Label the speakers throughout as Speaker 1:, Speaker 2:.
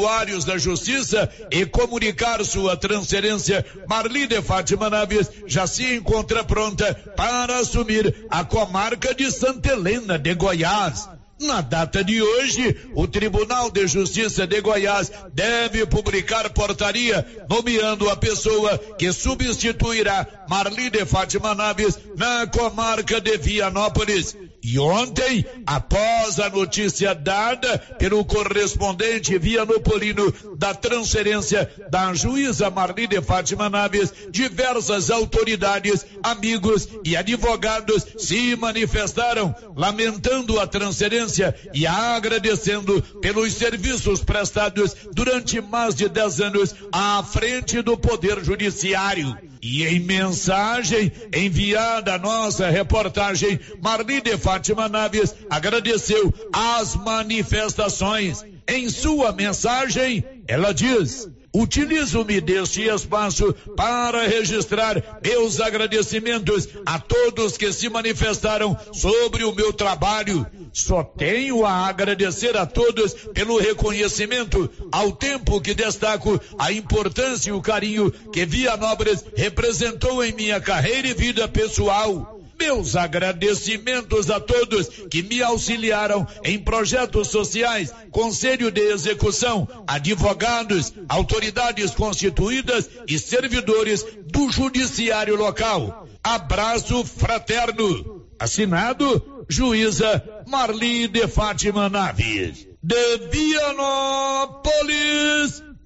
Speaker 1: usuários da Justiça e comunicar sua transferência, Marli de Fátima Naves já se encontra pronta para assumir a comarca de Santa Helena de Goiás. Na data de hoje, o Tribunal de Justiça de Goiás deve publicar portaria nomeando a pessoa que substituirá Marli de Fátima Naves na comarca de Vianópolis. E ontem, após a notícia dada pelo correspondente Vianopolino da transferência da juíza Marli de Fátima Naves, diversas autoridades, amigos e advogados se manifestaram lamentando a transferência e agradecendo pelos serviços prestados durante mais de 10 anos à frente do Poder Judiciário. E em mensagem enviada à nossa reportagem, Marli de Fátima Naves agradeceu as manifestações. Em sua mensagem, ela diz: Utilizo-me deste espaço para registrar meus agradecimentos a todos que se manifestaram sobre o meu trabalho. Só tenho a agradecer a todos pelo reconhecimento, ao tempo que destaco a importância e o carinho que Via Nobres representou em minha carreira e vida pessoal. Meus agradecimentos a todos que me auxiliaram em projetos sociais, conselho de execução, advogados, autoridades constituídas e servidores do judiciário local. Abraço fraterno. Assinado, juíza Marli de Fátima Naves. De Vianópolis,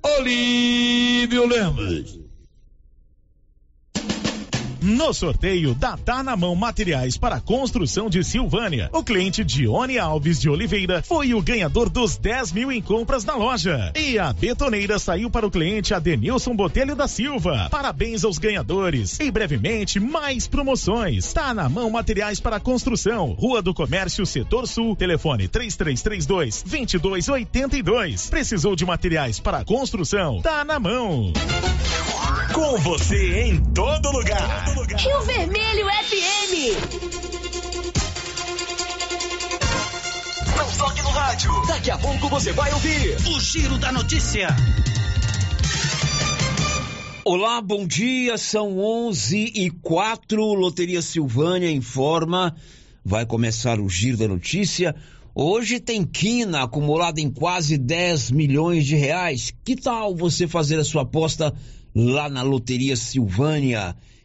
Speaker 1: Olívio Lemos.
Speaker 2: No sorteio da Tá na Mão Materiais para Construção de Silvânia, o cliente Dione Alves de Oliveira foi o ganhador dos 10 mil em compras na loja. E a betoneira saiu para o cliente Adenilson Botelho da Silva. Parabéns aos ganhadores. E brevemente, mais promoções. Tá na Mão Materiais para Construção, Rua do Comércio, Setor Sul, telefone 3332 2282. Precisou de materiais para construção? Tá na mão.
Speaker 3: Com você em todo lugar.
Speaker 4: Rio Vermelho FM.
Speaker 3: Não toque no rádio. Daqui a pouco você vai ouvir o Giro da Notícia.
Speaker 5: Olá, bom dia. São 11 e 4. Loteria Silvânia informa. Vai começar o Giro da Notícia. Hoje tem quina acumulada em quase 10 milhões de reais. Que tal você fazer a sua aposta lá na Loteria Silvânia?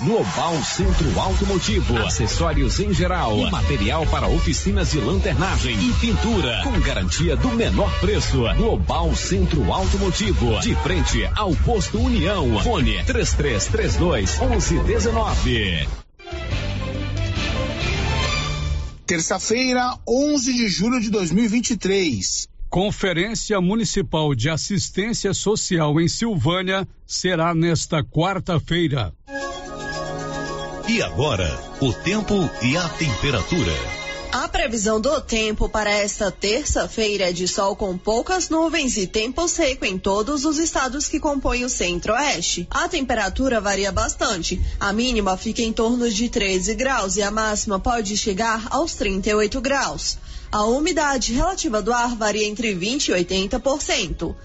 Speaker 6: Global Centro Automotivo, acessórios em geral, e material para oficinas de lanternagem e pintura, com garantia do menor preço. Global Centro Automotivo, de frente ao posto União. Fone 3332 1119.
Speaker 7: Terça-feira, 11 de julho de 2023.
Speaker 8: Conferência Municipal de Assistência Social em Silvânia será nesta quarta-feira.
Speaker 3: E agora, o tempo e a temperatura.
Speaker 9: A previsão do tempo para esta terça-feira é de sol com poucas nuvens e tempo seco em todos os estados que compõem o centro-oeste. A temperatura varia bastante. A mínima fica em torno de 13 graus e a máxima pode chegar aos 38 graus. A umidade relativa do ar varia entre 20 e 80%.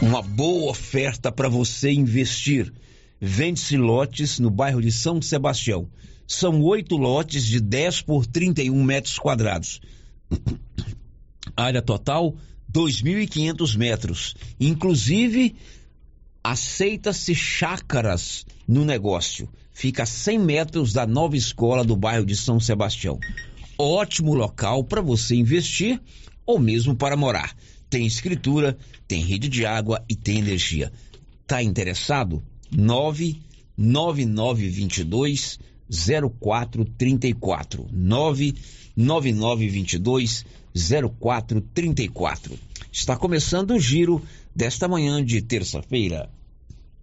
Speaker 5: Uma boa oferta para você investir. Vende-se lotes no bairro de São Sebastião. São oito lotes de 10 por 31 metros quadrados. Área total, 2.500 metros. Inclusive, aceita-se chácaras no negócio. Fica a 100 metros da nova escola do bairro de São Sebastião. Ótimo local para você investir ou mesmo para morar. Tem escritura, tem rede de água e tem energia. Tá interessado? 99922 0434 99922 0434 Está começando o giro desta manhã de terça-feira.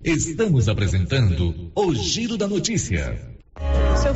Speaker 6: Estamos apresentando o Giro da Notícia.
Speaker 10: Se eu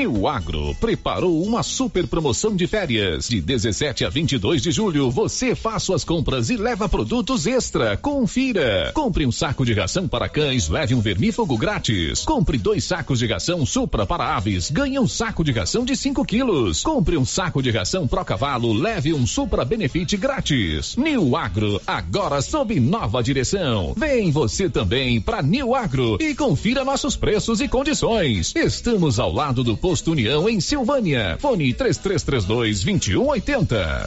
Speaker 6: New Agro preparou uma super promoção de férias. De 17 a 22 de julho, você faz suas compras e leva produtos extra. Confira. Compre um saco de ração para cães, leve um vermífugo grátis. Compre dois sacos de ração Supra para aves, ganhe um saco de ração de 5 quilos. Compre um saco de ração Pro Cavalo, leve um Supra Benefit grátis. New Agro, agora sob nova direção. Vem você também para New Agro e confira nossos preços e condições. Estamos ao lado do Posto União em Silvânia. Fone 3332 2180.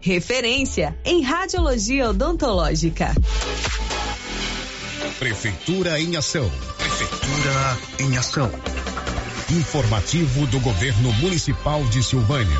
Speaker 4: Referência em radiologia odontológica.
Speaker 3: Prefeitura em ação. Prefeitura em ação. Informativo do Governo Municipal de Silvânia.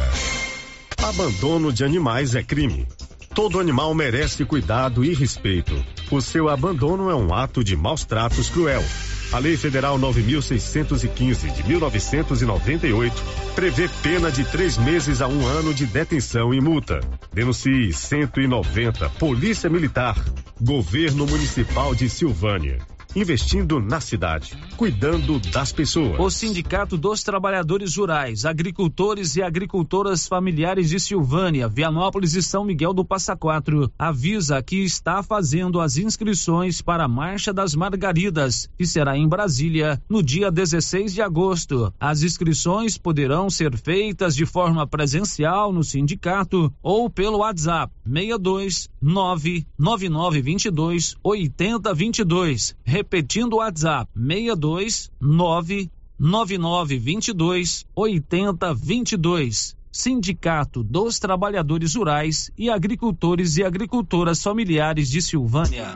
Speaker 11: Abandono de animais é crime. Todo animal merece cuidado e respeito. O seu abandono é um ato de maus tratos cruel. A Lei Federal 9.615 de 1998 prevê pena de três meses a um ano de detenção e multa. Denuncie 190 Polícia Militar, Governo Municipal de Silvânia investindo na cidade, cuidando das pessoas.
Speaker 12: O Sindicato dos Trabalhadores Rurais, Agricultores e Agricultoras Familiares de Silvânia, Vianópolis e São Miguel do Passa Quatro avisa que está fazendo as inscrições para a Marcha das Margaridas, que será em Brasília no dia 16 de agosto. As inscrições poderão ser feitas de forma presencial no sindicato ou pelo WhatsApp 62 99922 8022 Repetindo o WhatsApp: 62 99922 8022. Sindicato dos Trabalhadores Rurais e Agricultores e Agricultoras Familiares de Silvânia.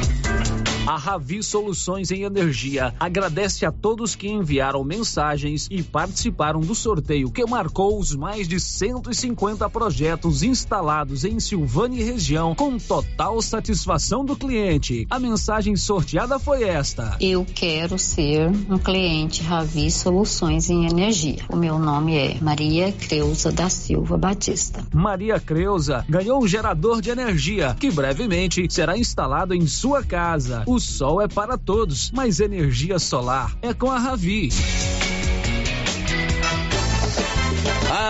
Speaker 12: A Ravi Soluções em Energia agradece a todos que enviaram mensagens e participaram do sorteio que marcou os mais de 150 projetos instalados em Silvânia e região com total satisfação do cliente. A mensagem sorteada foi esta:
Speaker 13: Eu quero ser um cliente Ravi Soluções em Energia. O meu nome é Maria Creuza da Silva Batista.
Speaker 12: Maria Creuza ganhou um gerador de energia que brevemente será instalado em sua casa. O sol é para todos, mas energia solar é com a Ravi.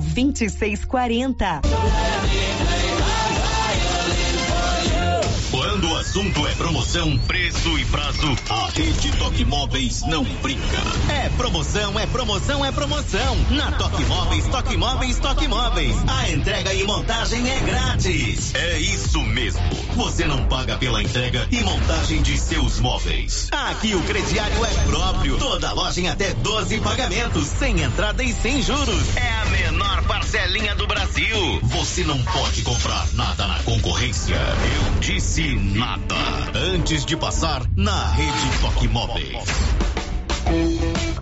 Speaker 14: 2640.
Speaker 15: Quando o assunto é promoção, preço e prazo, a Rede Toque Móveis não brinca. É promoção, é promoção, é promoção. Na Toque Móveis, Toque Móveis, Toque Móveis. A entrega e montagem é grátis. É isso mesmo. Você não paga pela entrega e montagem de seus móveis. Aqui o crediário é próprio. Toda loja em até 12 pagamentos, sem entrada e sem juros. É a menor parcelinha do Brasil. Você não pode comprar nada na concorrência. Eu disse nada. Antes de passar na rede Toque Móveis.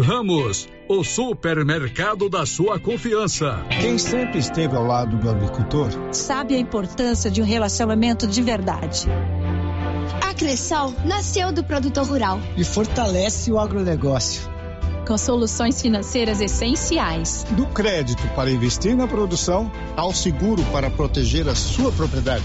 Speaker 8: Ramos, o supermercado da sua confiança.
Speaker 16: Quem sempre esteve ao lado do agricultor
Speaker 17: sabe a importância de um relacionamento de verdade.
Speaker 18: A Cressol nasceu do produtor rural
Speaker 16: e fortalece o agronegócio.
Speaker 19: Com soluções financeiras essenciais.
Speaker 16: Do crédito para investir na produção ao seguro para proteger a sua propriedade.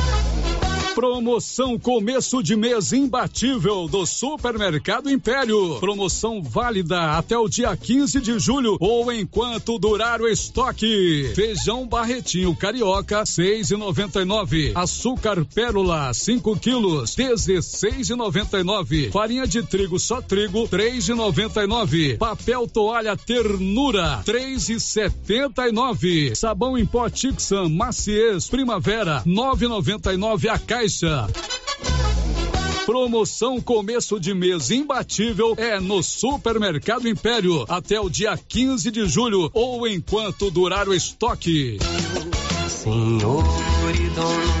Speaker 8: Promoção começo de mês imbatível do Supermercado Império. Promoção válida até o dia 15 de julho ou enquanto durar o estoque. Feijão Barretinho Carioca 6,99. Açúcar Pérola 5 quilos 16,99. Farinha de trigo só trigo 3,99. Papel toalha Ternura 3,79. Sabão em pó Tixan Maciez Primavera 9,99 a caixa.
Speaker 20: Promoção começo de mês imbatível é no Supermercado Império até o dia 15 de julho ou enquanto durar o estoque.
Speaker 21: Senhor e dono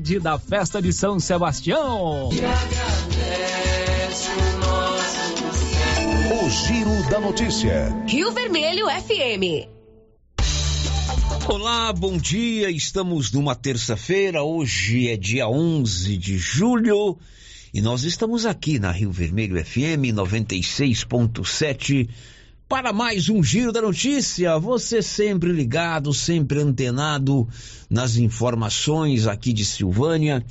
Speaker 12: da festa de São Sebastião.
Speaker 6: O Giro da Notícia.
Speaker 4: Rio Vermelho FM.
Speaker 5: Olá, bom dia. Estamos numa terça-feira. Hoje é dia 11 de julho e nós estamos aqui na Rio Vermelho FM 96.7 para mais um Giro da Notícia. Você sempre ligado, sempre antenado nas informações aqui de Silvânia,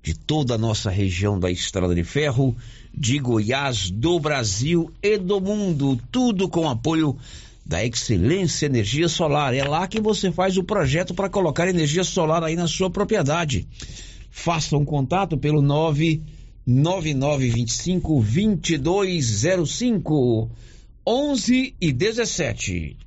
Speaker 5: de toda a nossa região da Estrada de Ferro, de Goiás, do Brasil e do mundo. Tudo com apoio da Excelência Energia Solar. É lá que você faz o projeto para colocar energia solar aí na sua propriedade. Faça um contato pelo 99925 2205 11 e 17.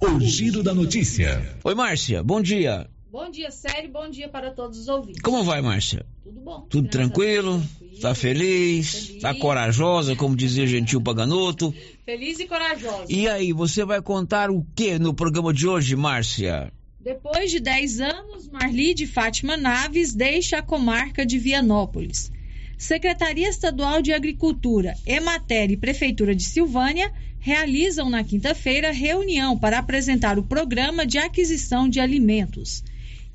Speaker 6: O Giro da Notícia.
Speaker 5: Oi, Márcia, bom dia.
Speaker 22: Bom dia, Sério, bom dia para todos os ouvintes.
Speaker 5: Como vai, Márcia?
Speaker 22: Tudo bom.
Speaker 5: Tudo tranquilo? Tá feliz?
Speaker 22: feliz?
Speaker 5: Tá corajosa, como dizia Gentil Paganoto?
Speaker 22: Feliz e corajosa.
Speaker 5: E aí, você vai contar o que no programa de hoje, Márcia?
Speaker 22: Depois de 10 anos, Marli de Fátima Naves deixa a comarca de Vianópolis. Secretaria Estadual de Agricultura, Emater e Prefeitura de Silvânia realizam na quinta-feira reunião para apresentar o programa de aquisição de alimentos.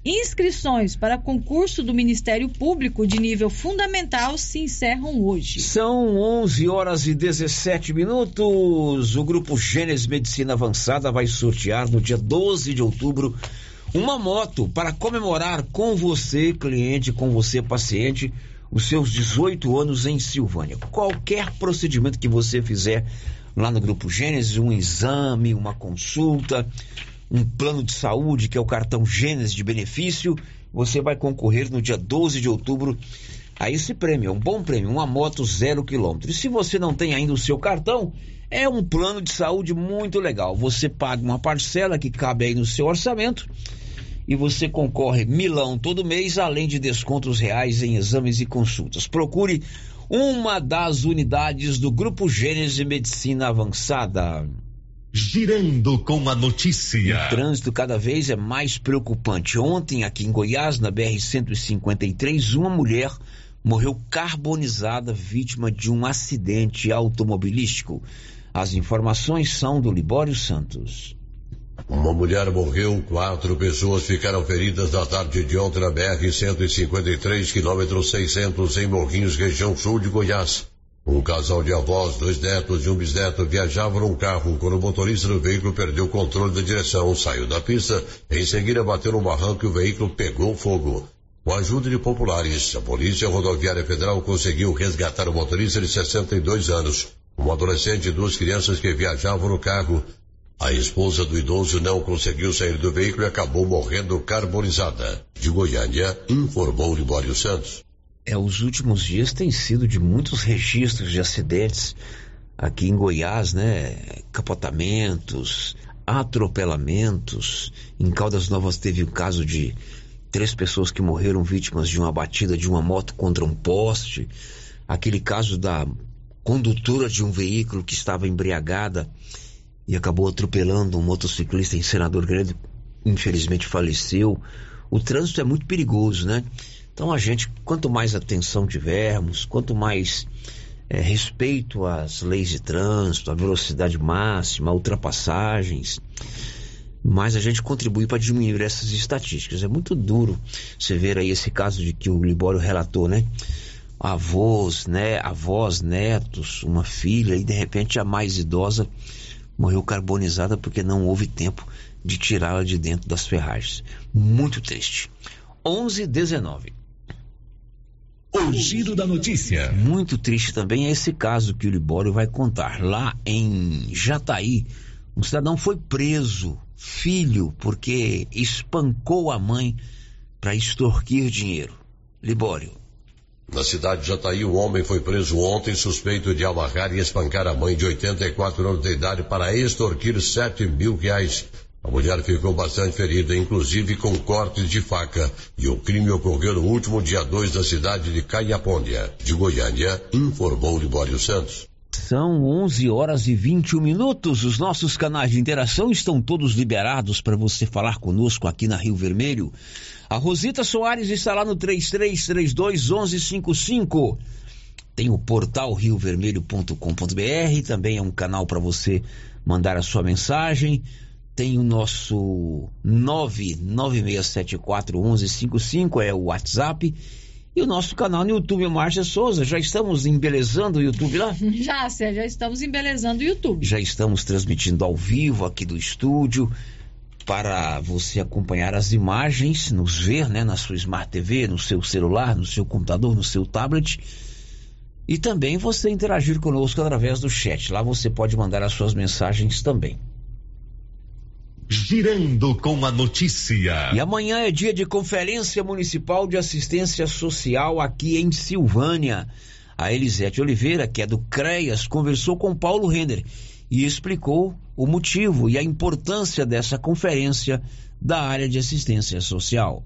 Speaker 22: Inscrições para concurso do Ministério Público de nível fundamental se encerram hoje.
Speaker 5: São 11 horas e 17 minutos. O grupo Gênesis Medicina Avançada vai sortear no dia 12 de outubro uma moto para comemorar com você, cliente, com você, paciente, os seus 18 anos em Silvânia. Qualquer procedimento que você fizer lá no Grupo Gênesis, um exame, uma consulta, um plano de saúde, que é o cartão Gênesis de benefício, você vai concorrer no dia 12 de outubro a esse prêmio. É um bom prêmio, uma moto zero quilômetro. E se você não tem ainda o seu cartão, é um plano de saúde muito legal. Você paga uma parcela que cabe aí no seu orçamento e você concorre milão todo mês, além de descontos reais em exames e consultas. Procure uma das unidades do Grupo Gênesis Medicina Avançada.
Speaker 6: Girando com a notícia.
Speaker 5: O trânsito cada vez é mais preocupante. Ontem, aqui em Goiás, na BR-153, uma mulher morreu carbonizada, vítima de um acidente automobilístico. As informações são do Libório Santos.
Speaker 23: Uma mulher morreu, quatro pessoas ficaram feridas na tarde de ontem na BR-153, quilômetro 600, em Morrinhos, região sul de Goiás. Um casal de avós, dois netos e um bisneto viajavam num carro quando o motorista do veículo perdeu o controle da direção, saiu da pista, em seguida bateu no barranco e o veículo pegou fogo. Com a ajuda de populares, a Polícia Rodoviária Federal conseguiu resgatar o motorista de 62 anos, um adolescente e duas crianças que viajavam no carro. A esposa do idoso não conseguiu sair do veículo e acabou morrendo carbonizada. De Goiânia, informou Libório Santos.
Speaker 5: É, os últimos dias têm sido de muitos registros de acidentes aqui em Goiás, né? Capotamentos, atropelamentos. Em Caldas Novas teve o caso de três pessoas que morreram vítimas de uma batida de uma moto contra um poste. Aquele caso da condutora de um veículo que estava embriagada e acabou atropelando um motociclista em Senador Grande, infelizmente faleceu. O trânsito é muito perigoso, né? Então a gente, quanto mais atenção tivermos, quanto mais é, respeito às leis de trânsito, à velocidade máxima, ultrapassagens, mas a gente contribui para diminuir essas estatísticas. É muito duro você ver aí esse caso de que o Libório relatou, né? Avós, né? Avós, netos, uma filha e de repente a mais idosa morreu carbonizada porque não houve tempo de tirá-la de dentro das ferragens. Muito triste. 11 19.
Speaker 6: O giro da notícia.
Speaker 5: Muito triste também é esse caso que o Libório vai contar. Lá em Jataí, um cidadão foi preso, filho, porque espancou a mãe para extorquir dinheiro. Libório.
Speaker 23: Na cidade de Jataí, um homem foi preso ontem suspeito de amarrar e espancar a mãe de 84 anos de idade para extorquir 7 mil reais. A mulher ficou bastante ferida, inclusive com cortes de faca, e o crime ocorreu no último dia 2 da cidade de Caiapônia, de Goiânia, informou Libório Santos.
Speaker 5: São 11 horas e 21 minutos. Os nossos canais de interação estão todos liberados para você falar conosco aqui na Rio Vermelho. A Rosita Soares está lá no 3332 1155. Tem o portal riovermelho.com.br, também é um canal para você mandar a sua mensagem. Tem o nosso 99674 1155, é o WhatsApp. E o nosso canal no YouTube, Márcia Souza. Já estamos embelezando o YouTube lá?
Speaker 22: Já, Sérgio, já estamos embelezando o YouTube.
Speaker 5: Já estamos transmitindo ao vivo aqui do estúdio para você acompanhar as imagens, nos ver, né, na sua Smart TV, no seu celular, no seu computador, no seu tablet. E também você interagir conosco através do chat. Lá você pode mandar as suas mensagens também.
Speaker 6: Girando com a notícia.
Speaker 5: E amanhã é dia de Conferência Municipal de Assistência Social aqui em Silvânia. A Elisete Oliveira, que é do CREAS, conversou com Paulo Render e explicou o motivo e a importância dessa conferência da área de assistência social.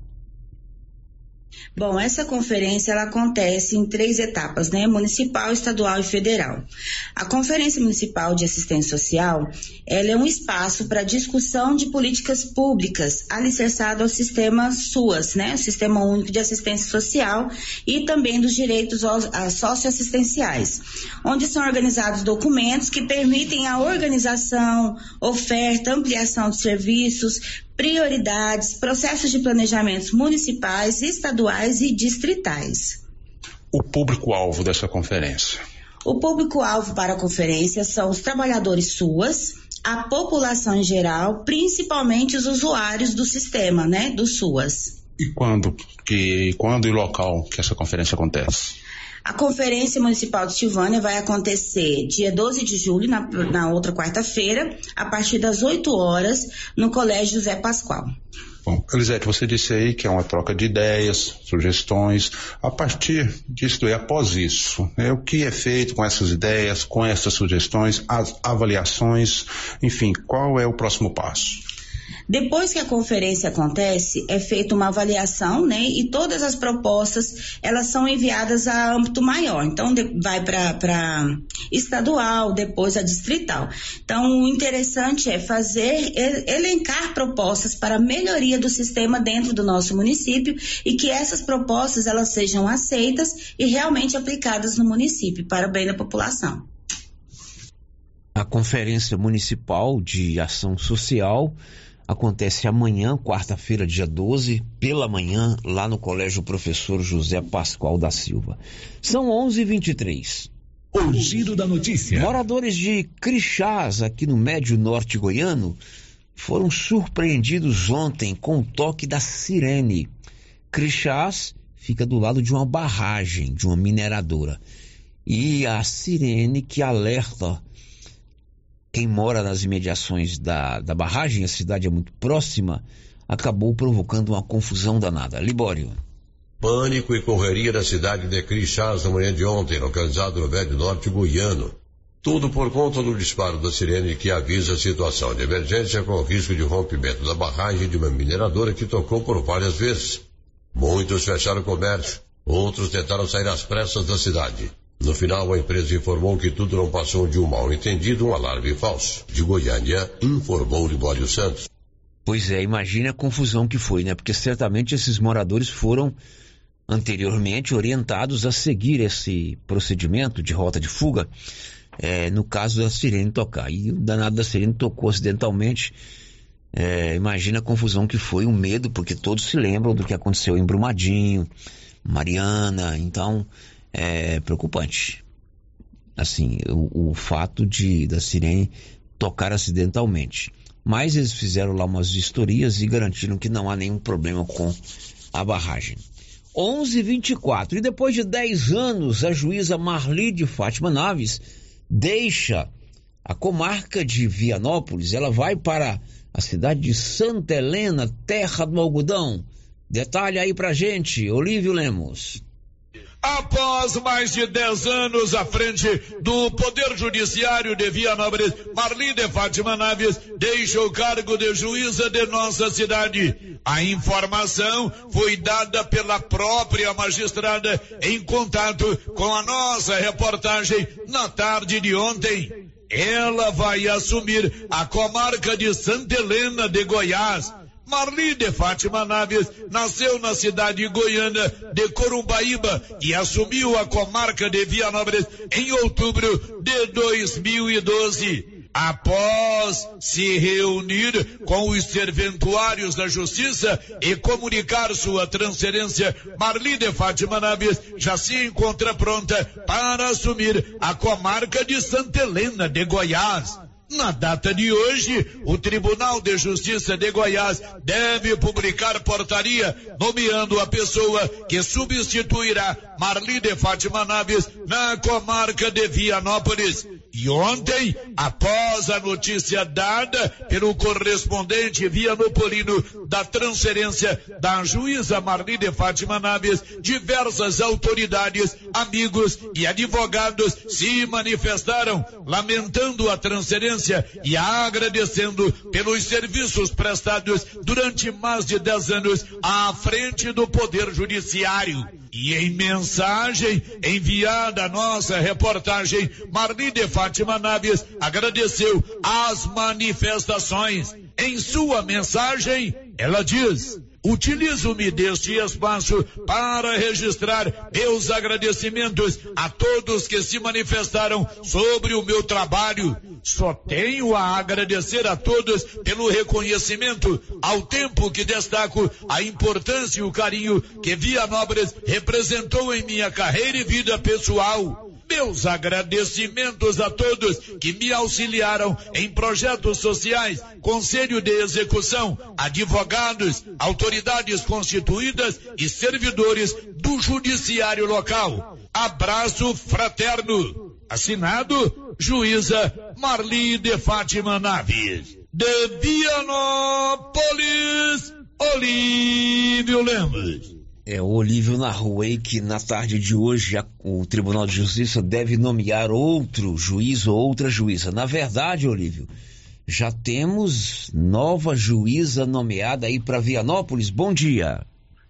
Speaker 24: Bom, essa conferência ela acontece em três etapas, né? Municipal, estadual e federal. A Conferência Municipal de Assistência Social, ela é um espaço para discussão de políticas públicas alicerçado ao sistema SUAS, né? O Sistema Único de Assistência Social e também dos direitos socioassistenciais, onde são organizados documentos que permitem a organização, oferta, ampliação de serviços, prioridades, processos de planejamentos municipais, estaduais e distritais.
Speaker 25: O público-alvo dessa conferência?
Speaker 24: O público-alvo para a conferência são os trabalhadores SUAS, a população em geral, principalmente os usuários do sistema, né, do SUAS.
Speaker 25: E quando, que, quando e local que essa conferência acontece?
Speaker 24: A Conferência Municipal de Silvânia vai acontecer dia 12 de julho, na, na outra quarta-feira, a partir das 8 horas, no Colégio José Pascoal.
Speaker 25: Bom, Elisete, você disse aí que é uma troca de ideias, sugestões. A partir disso e após isso, né, o que é feito com essas ideias, com essas sugestões, as avaliações, enfim, qual é o próximo passo?
Speaker 24: Depois que a conferência acontece, é feita uma avaliação, né? E todas as propostas, elas são enviadas a âmbito maior. Então, de, vai para estadual, depois a distrital. Então, o interessante é fazer, elencar propostas para melhoria do sistema dentro do nosso município e que essas propostas, elas sejam aceitas e realmente aplicadas no município, para o bem da população.
Speaker 5: A Conferência Municipal de Ação Social acontece amanhã, quarta-feira, dia 12, pela manhã, lá no Colégio Professor José Pascoal da Silva. São 11h23.
Speaker 6: O giro da notícia.
Speaker 5: Moradores de Crixás, aqui no Médio Norte Goiano, foram surpreendidos ontem com o toque da sirene. Crixás fica do lado de uma barragem, de uma mineradora. E a sirene que alerta quem mora nas imediações da, da barragem, a cidade é muito próxima, acabou provocando uma confusão danada. Libório.
Speaker 23: Pânico e correria na cidade de Crixás na manhã de ontem, localizado no Velho Norte Goiano. Tudo por conta do disparo da sirene que avisa a situação de emergência com risco de rompimento da barragem de uma mineradora que tocou por várias vezes. Muitos fecharam o comércio, outros tentaram sair às pressas da cidade. No final, a empresa informou que tudo não passou de um mal entendido, um alarme falso. De Goiânia, informou Libório Santos.
Speaker 5: Pois é, imagine a confusão que foi, né? Porque certamente esses moradores foram anteriormente orientados a seguir esse procedimento de rota de fuga, é, no caso da sirene tocar. E o danado da sirene tocou acidentalmente É, imagina a confusão que foi, o medo, porque todos se lembram do que aconteceu em Brumadinho, Mariana, então é preocupante. Assim, o, o fato de da sirene tocar acidentalmente. Mas eles fizeram lá umas vistorias e garantiram que não há nenhum problema com a barragem. 11:24 e depois de 10 anos, a juíza Marli de Fátima Naves deixa a comarca de Vianópolis, ela vai para a cidade de Santa Helena, terra do algodão. Detalhe aí pra gente, Olívio Lemos.
Speaker 1: Após mais de 10 anos à frente do Poder Judiciário de Vianópolis, Marli de Fátima Naves deixa o cargo de juíza de nossa cidade. A informação foi dada pela própria magistrada em contato com a nossa reportagem na tarde de ontem. Ela vai assumir a comarca de Santa Helena de Goiás. Marli de Fátima Naves nasceu na cidade goiana de Corumbaíba e assumiu a comarca de Vianópolis em outubro de 2012 após se reunir com os serventuários da justiça e comunicar sua transferência, Marli de Fátima Naves já se encontra pronta para assumir a comarca de Santa Helena de Goiás. Na data de hoje, o Tribunal de Justiça de Goiás deve publicar portaria nomeando a pessoa que substituirá Marli de Fátima Naves na comarca de Vianópolis. E ontem, após a notícia dada pelo correspondente Vianopolino da transferência da juíza Marli de Fátima Naves, diversas autoridades, amigos e advogados se manifestaram lamentando a transferência e agradecendo pelos serviços prestados durante mais de 10 anos à frente do Poder Judiciário. E em mensagem enviada à nossa reportagem, Marli de Fátima Naves agradeceu as manifestações. Em sua mensagem, ela diz: Utilizo-me deste espaço para registrar meus agradecimentos a todos que se manifestaram sobre o meu trabalho. Só tenho a agradecer a todos pelo reconhecimento, ao tempo que destaco a importância e o carinho que Via Nobres representou em minha carreira e vida pessoal. Meus agradecimentos a todos que me auxiliaram em projetos sociais, conselho de execução, advogados, autoridades constituídas e servidores do judiciário local. Abraço fraterno. Assinado, juíza Marli de Fátima Naves. De Vianópolis, Olívio Lemos.
Speaker 5: É, o Olívio narrou aí que na tarde de hoje a, o Tribunal de Justiça deve nomear outro juiz ou outra juíza. Na verdade, Olívio, já temos nova juíza nomeada aí para Vianópolis. Bom dia.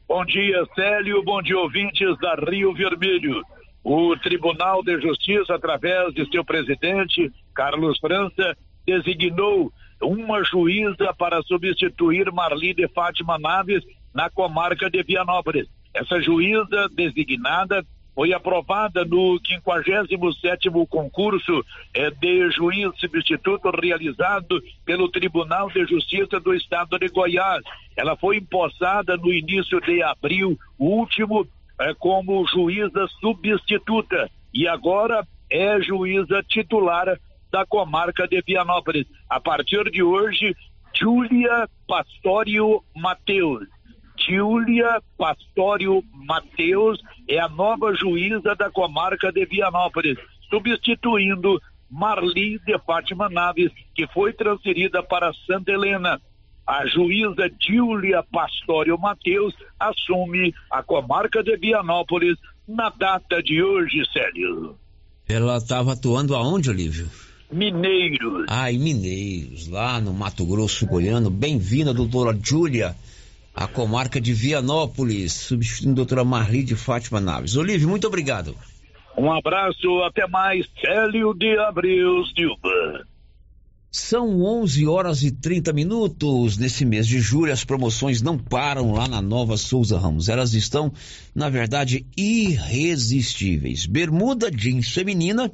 Speaker 26: Bom dia, Célio. Bom dia, ouvintes da Rio Vermelho. O Tribunal de Justiça, através de seu presidente, Carlos França, designou uma juíza para substituir Marli de Fátima Naves na comarca de Vianópolis. Essa juíza designada foi aprovada no 57º concurso eh, de juiz substituto realizado pelo Tribunal de Justiça do Estado de Goiás. Ela foi empossada no início de abril último eh, como juíza substituta e agora é juíza titular da comarca de Vianópolis. A partir de hoje, Júlia Pastorio Mateus Júlia Pastório Mateus é a nova juíza da comarca de Vianópolis, substituindo Marli de Fátima Naves, que foi transferida para Santa Helena. A juíza Júlia Pastório Mateus assume a comarca de Vianópolis na data de hoje, Célio.
Speaker 5: Ela estava atuando aonde, Olívio?
Speaker 26: Mineiros.
Speaker 5: Ah, em Mineiros, lá no Mato Grosso Goiano. Bem-vinda, doutora Júlia a comarca de Vianópolis, substituindo a doutora Marli de Fátima Naves. Olívio, muito obrigado.
Speaker 26: Um abraço, até mais, Célio de Abreu Silva.
Speaker 5: São 11 horas e 30 minutos. Nesse mês de julho, as promoções não param lá na Nova Souza Ramos. Elas estão, na verdade, irresistíveis. Bermuda jeans feminina,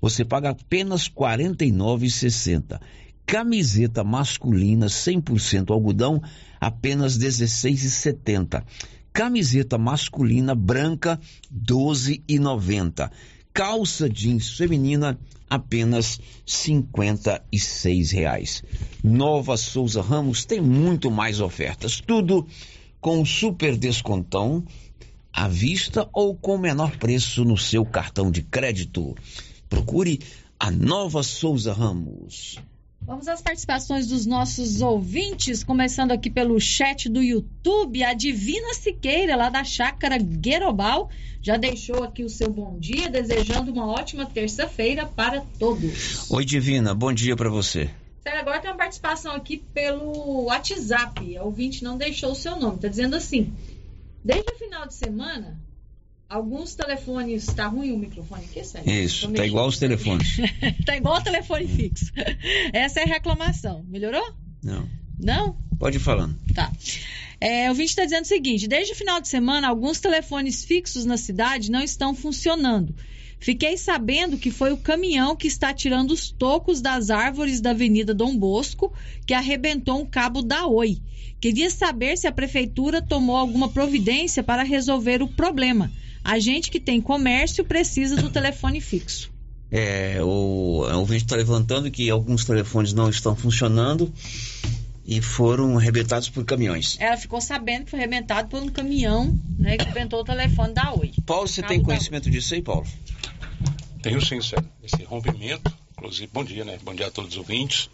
Speaker 5: você paga apenas R$ 49,60 Camiseta masculina 100% algodão, apenas R$ 16,70. Camiseta masculina branca, R$ 12,90. Calça jeans feminina, apenas 56 reais. Nova Souza Ramos tem muito mais ofertas, tudo com super descontão à vista ou com menor preço no seu cartão de crédito. Procure a Nova Souza Ramos.
Speaker 22: Vamos às participações dos nossos ouvintes, começando aqui pelo chat do YouTube. A Divina Siqueira, lá da Chácara Guerobal, já deixou aqui o seu bom dia, desejando uma ótima terça-feira para todos.
Speaker 5: Oi, Divina, bom dia para você.
Speaker 22: Sério, agora tem uma participação aqui pelo WhatsApp. A ouvinte não deixou o seu nome, está dizendo assim: desde o final de semana, Alguns telefones. Tá ruim o microfone aqui, sério?
Speaker 5: Isso, tá igual os telefones.
Speaker 22: tá igual o telefone fixo. Essa é a reclamação. Melhorou?
Speaker 5: Não.
Speaker 22: Não?
Speaker 5: Pode ir falando.
Speaker 22: Tá. É, o vídeo está dizendo o seguinte: desde o final de semana, alguns telefones fixos na cidade não estão funcionando. Fiquei sabendo que foi o caminhão que está tirando os tocos das árvores da Avenida Dom Bosco que arrebentou um cabo da Oi. Queria saber se a prefeitura tomou alguma providência para resolver o problema a gente que tem comércio precisa do telefone fixo.
Speaker 5: É, o, o vídeo está levantando que alguns telefones não estão funcionando e foram arrebentados por caminhões.
Speaker 22: Ela ficou sabendo que foi arrebentado por um caminhão né, que arrebentou o telefone da Oi.
Speaker 5: Paulo, você tem conhecimento disso aí, Paulo?
Speaker 25: Tenho sim, Sérgio. Esse rompimento, inclusive, bom dia, né? Bom dia a todos os ouvintes.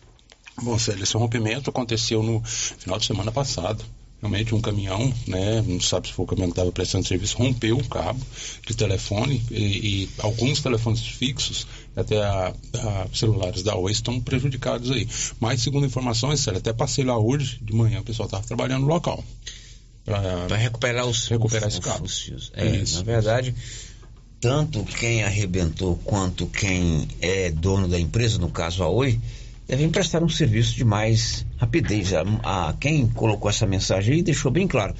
Speaker 25: Bom, Sérgio, esse rompimento aconteceu no final de semana passado realmente um caminhão, né, não sabe se foi o caminhão que estava prestando serviço, rompeu o cabo de telefone e, e alguns telefones fixos, até a, a celulares da Oi estão prejudicados aí. Mas segundo informações, sério, até passei lá hoje de manhã, o pessoal estava trabalhando no local.
Speaker 5: Para recuperar os
Speaker 25: recuperar esse cabo.
Speaker 5: É, na verdade, tanto quem arrebentou quanto quem é dono da empresa, no caso a Oi, devem prestar um serviço de mais rapidez. A, a, quem colocou essa mensagem aí deixou bem claro.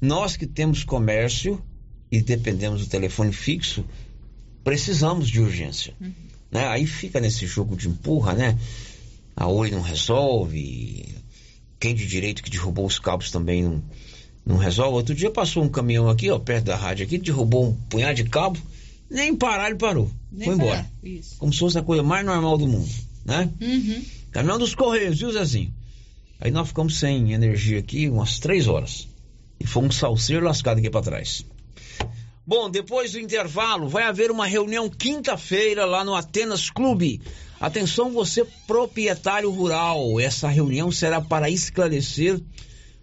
Speaker 5: Nós que temos comércio e dependemos do telefone fixo, precisamos de urgência. Uhum. Né? Aí fica nesse jogo de empurra, né? A Oi não resolve, quem de direito que derrubou os cabos também não, não resolve. Outro dia passou um caminhão aqui, ó, perto da rádio aqui, derrubou um punhado de cabo, nem parar ele parou. Nem foi embora. Como se fosse a coisa mais normal do mundo né?
Speaker 22: Uhum.
Speaker 5: Caminhão dos Correios, viu, Zezinho? Aí nós ficamos sem energia aqui umas três horas. E fomos salseiro lascado aqui para trás. Bom, depois do intervalo, vai haver uma reunião quinta-feira lá no Atenas Clube. Atenção, você proprietário rural. Essa reunião será para esclarecer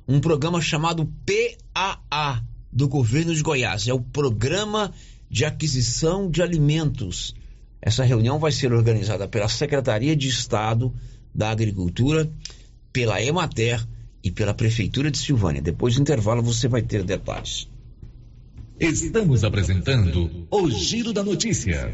Speaker 5: um programa chamado PAA do governo de Goiás. É o Programa de Aquisição de Alimentos. Essa reunião vai ser organizada pela Secretaria de Estado da Agricultura, pela Emater e pela Prefeitura de Silvânia. Depois do intervalo você vai ter detalhes.
Speaker 6: Estamos apresentando o Giro da Notícia.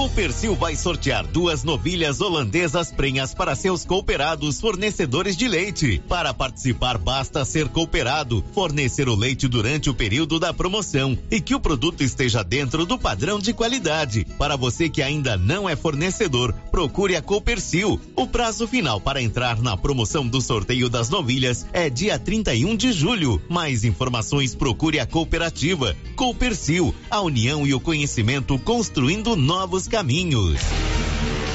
Speaker 15: Copercil vai sortear duas novilhas holandesas prenhas para seus cooperados fornecedores de leite. Para participar, basta ser cooperado, fornecer o leite durante o período da promoção e que o produto esteja dentro do padrão de qualidade. Para você que ainda não é fornecedor, procure a Copercil. O prazo final para entrar na promoção do sorteio das novilhas é dia 31 de julho. Mais informações, procure a cooperativa. Copercil, a união e o conhecimento construindo novos caminhos.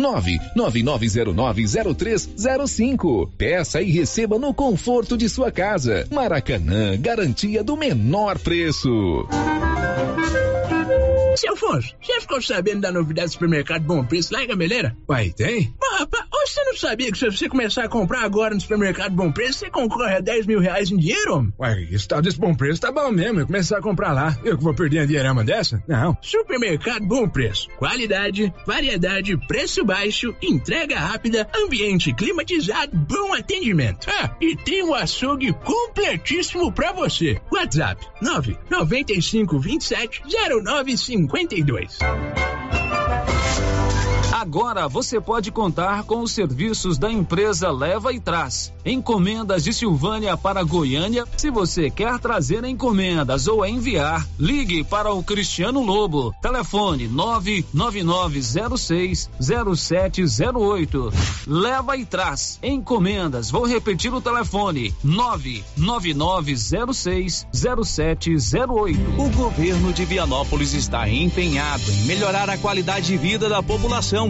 Speaker 6: 999090305. Peça e receba no conforto de sua casa. Maracanã, garantia do menor preço.
Speaker 27: Seu Afonso, você ficou sabendo da novidade do supermercado Bom Preço lá em Gameleira?
Speaker 28: Uai, tem?
Speaker 27: Rapaz, você não sabia que se você começar a comprar agora no supermercado Bom Preço, você concorre a 10 mil reais em dinheiro?
Speaker 28: Uai, esse tal desse Bom Preço tá bom mesmo. Eu começar a comprar lá. Eu que vou perder a dinheirama dessa? Não.
Speaker 27: Supermercado Bom Preço. Qualidade, variedade, preço baixo, entrega rápida, ambiente climatizado, bom atendimento. Ah, e tem um açougue completíssimo pra você. WhatsApp 995 27 0950 52.
Speaker 12: Agora você pode contar com os serviços da empresa Leva e Traz. Encomendas de Silvânia para Goiânia. Se você quer trazer encomendas ou enviar, ligue para o Cristiano Lobo. Telefone 999060708. Leva e Traz. Encomendas. Vou repetir o telefone: 999060708.
Speaker 29: O governo de Vianópolis está empenhado em melhorar a qualidade de vida da população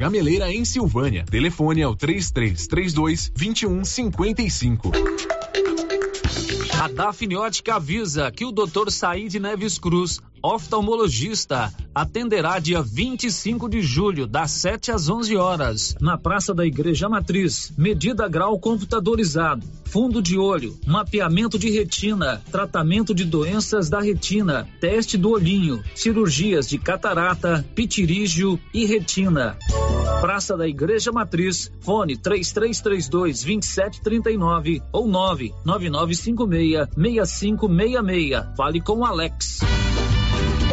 Speaker 30: Gameleira em Silvânia. Telefone é o 3332 2155.
Speaker 12: A Dafniótica avisa que o Dr. Said Neves Cruz, oftalmologista, atenderá dia 25 de julho, das 7 às 11 horas, na Praça da Igreja Matriz. Medida grau computadorizado, fundo de olho, mapeamento de retina, tratamento de doenças da retina, teste do olhinho, cirurgias de catarata, pitirígio e retina. Praça da Igreja Matriz, fone 3332 2739 ou 99956 6566. Fale com Alex.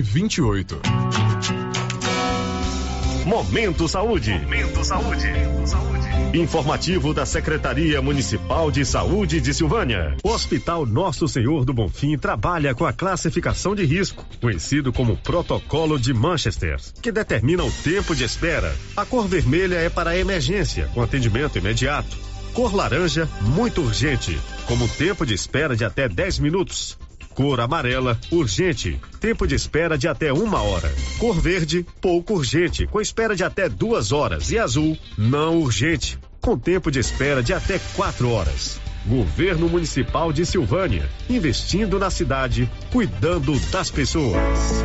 Speaker 30: 28.
Speaker 11: Momento Saúde.
Speaker 31: Momento Saúde.
Speaker 11: Informativo da Secretaria Municipal de Saúde de Silvânia. O Hospital Nosso Senhor do Bonfim trabalha com a classificação de risco, conhecido como Protocolo de Manchester, que determina o tempo de espera. A cor vermelha é para emergência, com atendimento imediato. Cor laranja, muito urgente, como tempo de espera de até 10 minutos. Cor amarela, urgente. Tempo de espera de até uma hora. Cor verde, pouco urgente, com espera de até duas horas. E azul, não urgente, com tempo de espera de até quatro horas. Governo Municipal de Silvânia, investindo na cidade, cuidando das pessoas.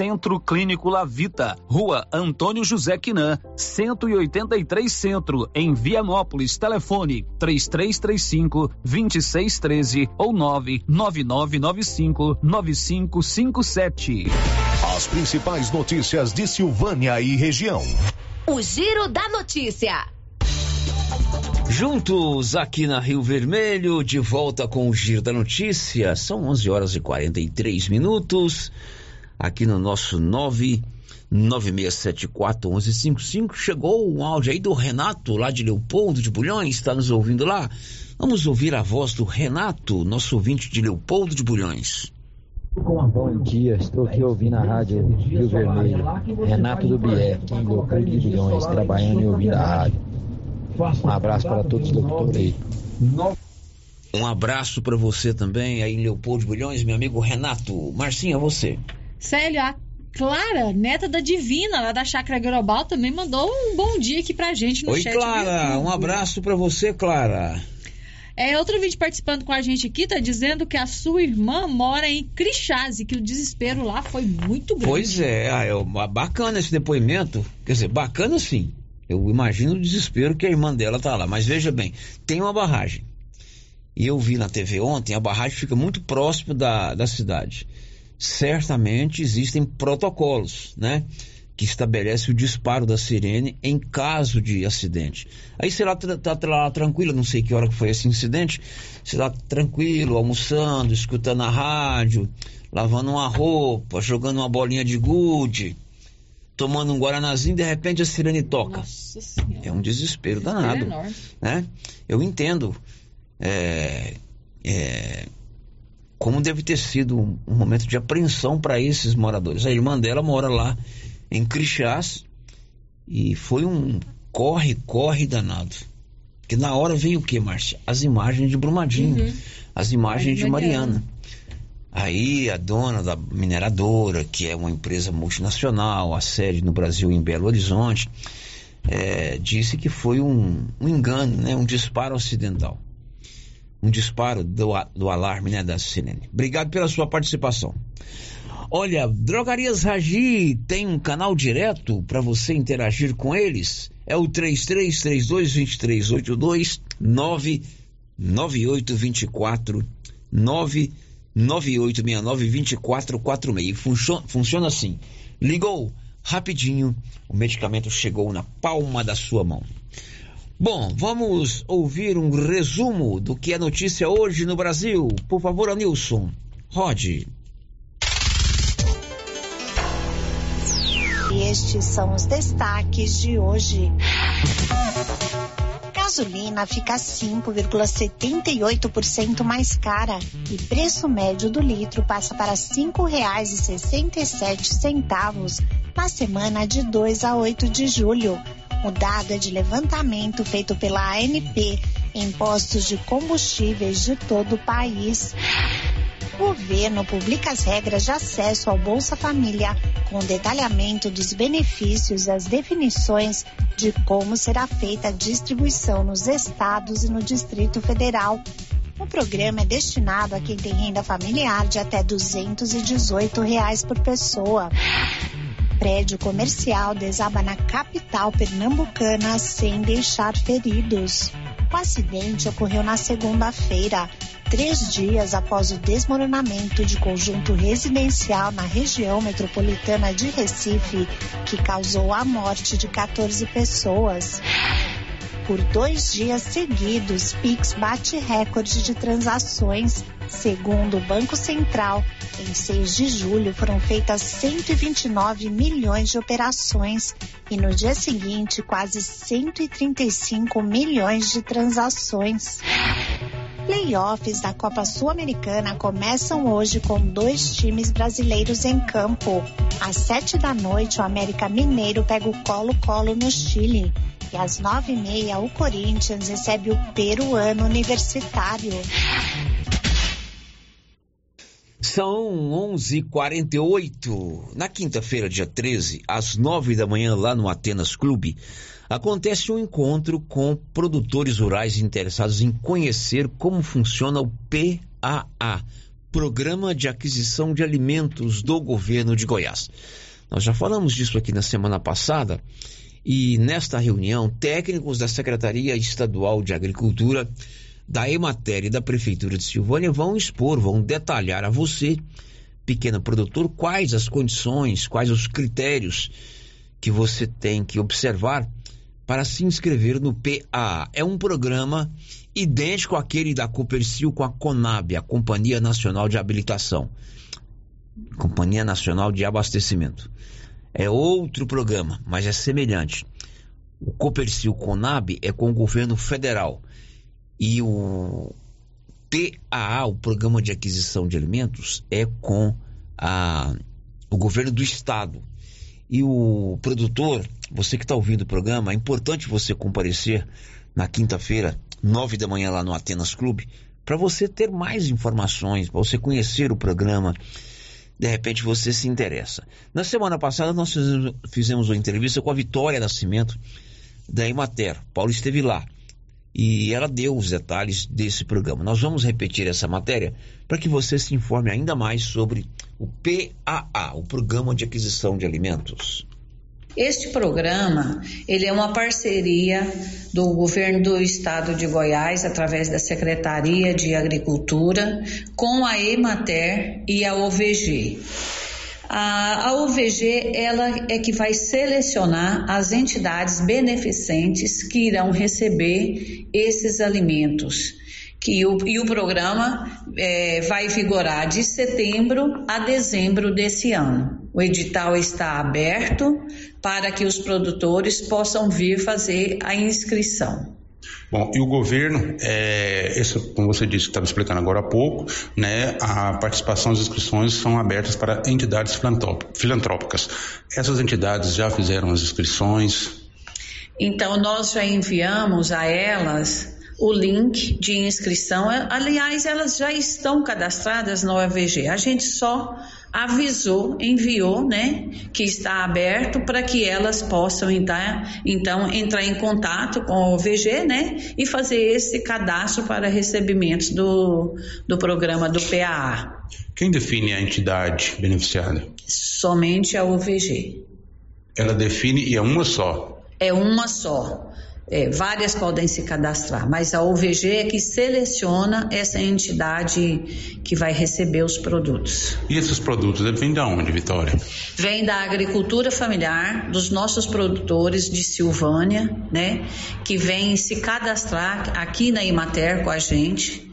Speaker 12: Centro Clínico Lavita, Rua Antônio José Quinan, 183 Centro, em Vianópolis. Telefone 3335 2613 ou 99995 9557.
Speaker 11: As principais notícias de Silvânia e região.
Speaker 4: O Giro da Notícia.
Speaker 5: Juntos aqui na Rio Vermelho, de volta com o Giro da Notícia. São 11 horas e 43 minutos. Aqui no nosso 996741155 chegou um áudio aí do Renato, lá de Leopoldo de Bulhões, está nos ouvindo lá. Vamos ouvir a voz do Renato, nosso ouvinte de Leopoldo de Bulhões.
Speaker 32: Bom dia, estou aqui ouvindo a rádio Rio Vermelho. Renato do Bié, em Leopoldo de Bulhões, trabalhando e ouvindo a rádio. Um abraço para todos os locutores aí.
Speaker 5: Um abraço para você também aí em Leopoldo de Bulhões, meu amigo Renato. Marcinha, você.
Speaker 22: Célio, a Clara, neta da Divina, lá da Chácara Global, também mandou um bom dia aqui pra gente no
Speaker 5: Oi,
Speaker 22: chat.
Speaker 5: Clara, um abraço para você, Clara.
Speaker 22: É, outro vídeo participando com a gente aqui tá dizendo que a sua irmã mora em Crixás e que o desespero lá foi muito grande.
Speaker 5: Pois é, ah, é uma- bacana esse depoimento. Quer dizer, bacana sim. Eu imagino o desespero que a irmã dela tá lá. Mas veja bem, tem uma barragem. E eu vi na TV ontem, a barragem fica muito próximo da, da cidade. Certamente existem protocolos, né? Que estabelece o disparo da sirene em caso de acidente. Aí lá tá, tá lá tranquilo, não sei que hora que foi esse incidente, você lá tranquilo, almoçando, escutando a rádio, lavando uma roupa, jogando uma bolinha de gude, tomando um guaranazinho, de repente a sirene toca.
Speaker 22: Nossa Senhora.
Speaker 5: É um desespero
Speaker 22: Desespero
Speaker 5: danado,
Speaker 22: enorme.
Speaker 5: né? Eu entendo é, é, como deve ter sido um, momento de apreensão para esses moradores. A irmã dela mora lá em Crixás e foi um corre, corre danado. Que na hora veio o que, Márcia? As imagens de Brumadinho, uhum. as imagens de Mariana. Aí a dona da mineradora, que é uma empresa multinacional, a sede no Brasil em Belo Horizonte, é, disse que foi um, um, engano, né, um disparo acidental. Um disparo do, do alarme né, da CNN. Obrigado pela sua participação. Olha, Drogarias Ragi tem um canal direto para você interagir com eles. É o 33322382 99824 998692446. Funciona, funciona assim. Ligou rapidinho, o medicamento chegou na palma da sua mão. Bom, vamos ouvir um resumo do que é notícia hoje no Brasil. Por favor, Nilson. Rode.
Speaker 33: Estes são os destaques de hoje. Gasolina fica 5,78% mais cara e preço médio do litro passa para R$ 5,67 na semana de 2 a 8 de julho. É de levantamento feito pela ANP em postos de combustíveis de todo o país. O governo publica as regras de acesso ao Bolsa Família, com detalhamento dos benefícios e as definições de como será feita a distribuição nos estados e no Distrito Federal. O programa é destinado a quem tem renda familiar de até 218 reais por pessoa prédio comercial desaba na capital pernambucana sem deixar feridos. O acidente ocorreu na segunda-feira, três dias após o desmoronamento de conjunto residencial na região metropolitana de Recife, que causou a morte de 14 pessoas. Por dois dias seguidos, Pix bate recorde de transações. Segundo o Banco Central, em 6 de julho foram feitas 129 milhões de operações e no dia seguinte quase 135 milhões de transações. Playoffs da Copa Sul-Americana começam hoje com dois times brasileiros em campo. Às sete da noite, o América Mineiro pega o Colo-Colo no Chile. E às nove e meia, o Corinthians recebe o peruano universitário.
Speaker 5: São 11:48. Na quinta-feira, dia 13, às nove da manhã, lá no Atenas Clube, acontece um encontro com produtores rurais interessados em conhecer como funciona o PAA, Programa de Aquisição de Alimentos do Governo de Goiás. Nós já falamos disso aqui na semana passada e nesta reunião, técnicos da Secretaria Estadual de Agricultura, da Emater e da Prefeitura de Silvânia vão expor, vão detalhar a você, pequeno produtor, quais as condições, quais os critérios que você tem que observar para se inscrever no PAA. É um programa idêntico àquele da Copercil com a Conab, a Companhia Nacional de Habilitação. Companhia Nacional de Abastecimento. É outro programa, mas é semelhante. O Copercil Conab é com o governo federal e o PAA, o Programa de Aquisição de Alimentos, é com a, o governo do estado. E o produtor, você que está ouvindo o programa, é importante você comparecer na quinta-feira, nove da manhã, lá no Atenas Clube, para você ter mais informações, para você conhecer o programa de repente você se interessa. Na semana passada nós fizemos uma entrevista com a Vitória Nascimento da Emater. Paulo esteve lá e ela deu os detalhes desse programa. Nós vamos repetir essa matéria para que você se informe ainda mais sobre o PAA, o Programa de Aquisição de Alimentos.
Speaker 34: Este programa, ele é uma parceria do governo do estado de Goiás através da Secretaria de Agricultura com a Emater e a OVG. A, OVG ela é que vai selecionar as entidades beneficentes que irão receber esses alimentos que o, e o programa é, vai vigorar de setembro a dezembro desse ano. O edital está aberto para que os produtores possam vir fazer a inscrição.
Speaker 35: Bom, e o governo, é, como você disse, estava explicando agora há pouco, né, a participação, as inscrições são abertas para entidades filantrópicas. Essas entidades já fizeram as inscrições?
Speaker 34: Então, nós já enviamos a elas o link de inscrição. Aliás, elas já estão cadastradas no OVG. A gente só avisou, enviou, né, que está aberto para que elas possam então, então entrar em contato com o OVG, né, e fazer esse cadastro para recebimentos do, do programa do PAA.
Speaker 35: Quem define a entidade beneficiada?
Speaker 34: Somente a OVG.
Speaker 35: Ela define e é uma só.
Speaker 34: É uma só. É, várias podem se cadastrar, mas a OVG é que seleciona essa entidade que vai receber os produtos.
Speaker 35: E esses produtos vêm de onde, Vitória?
Speaker 34: Vem da agricultura familiar, dos nossos produtores de Silvânia, né? Que vêm se cadastrar aqui na Imater com a gente.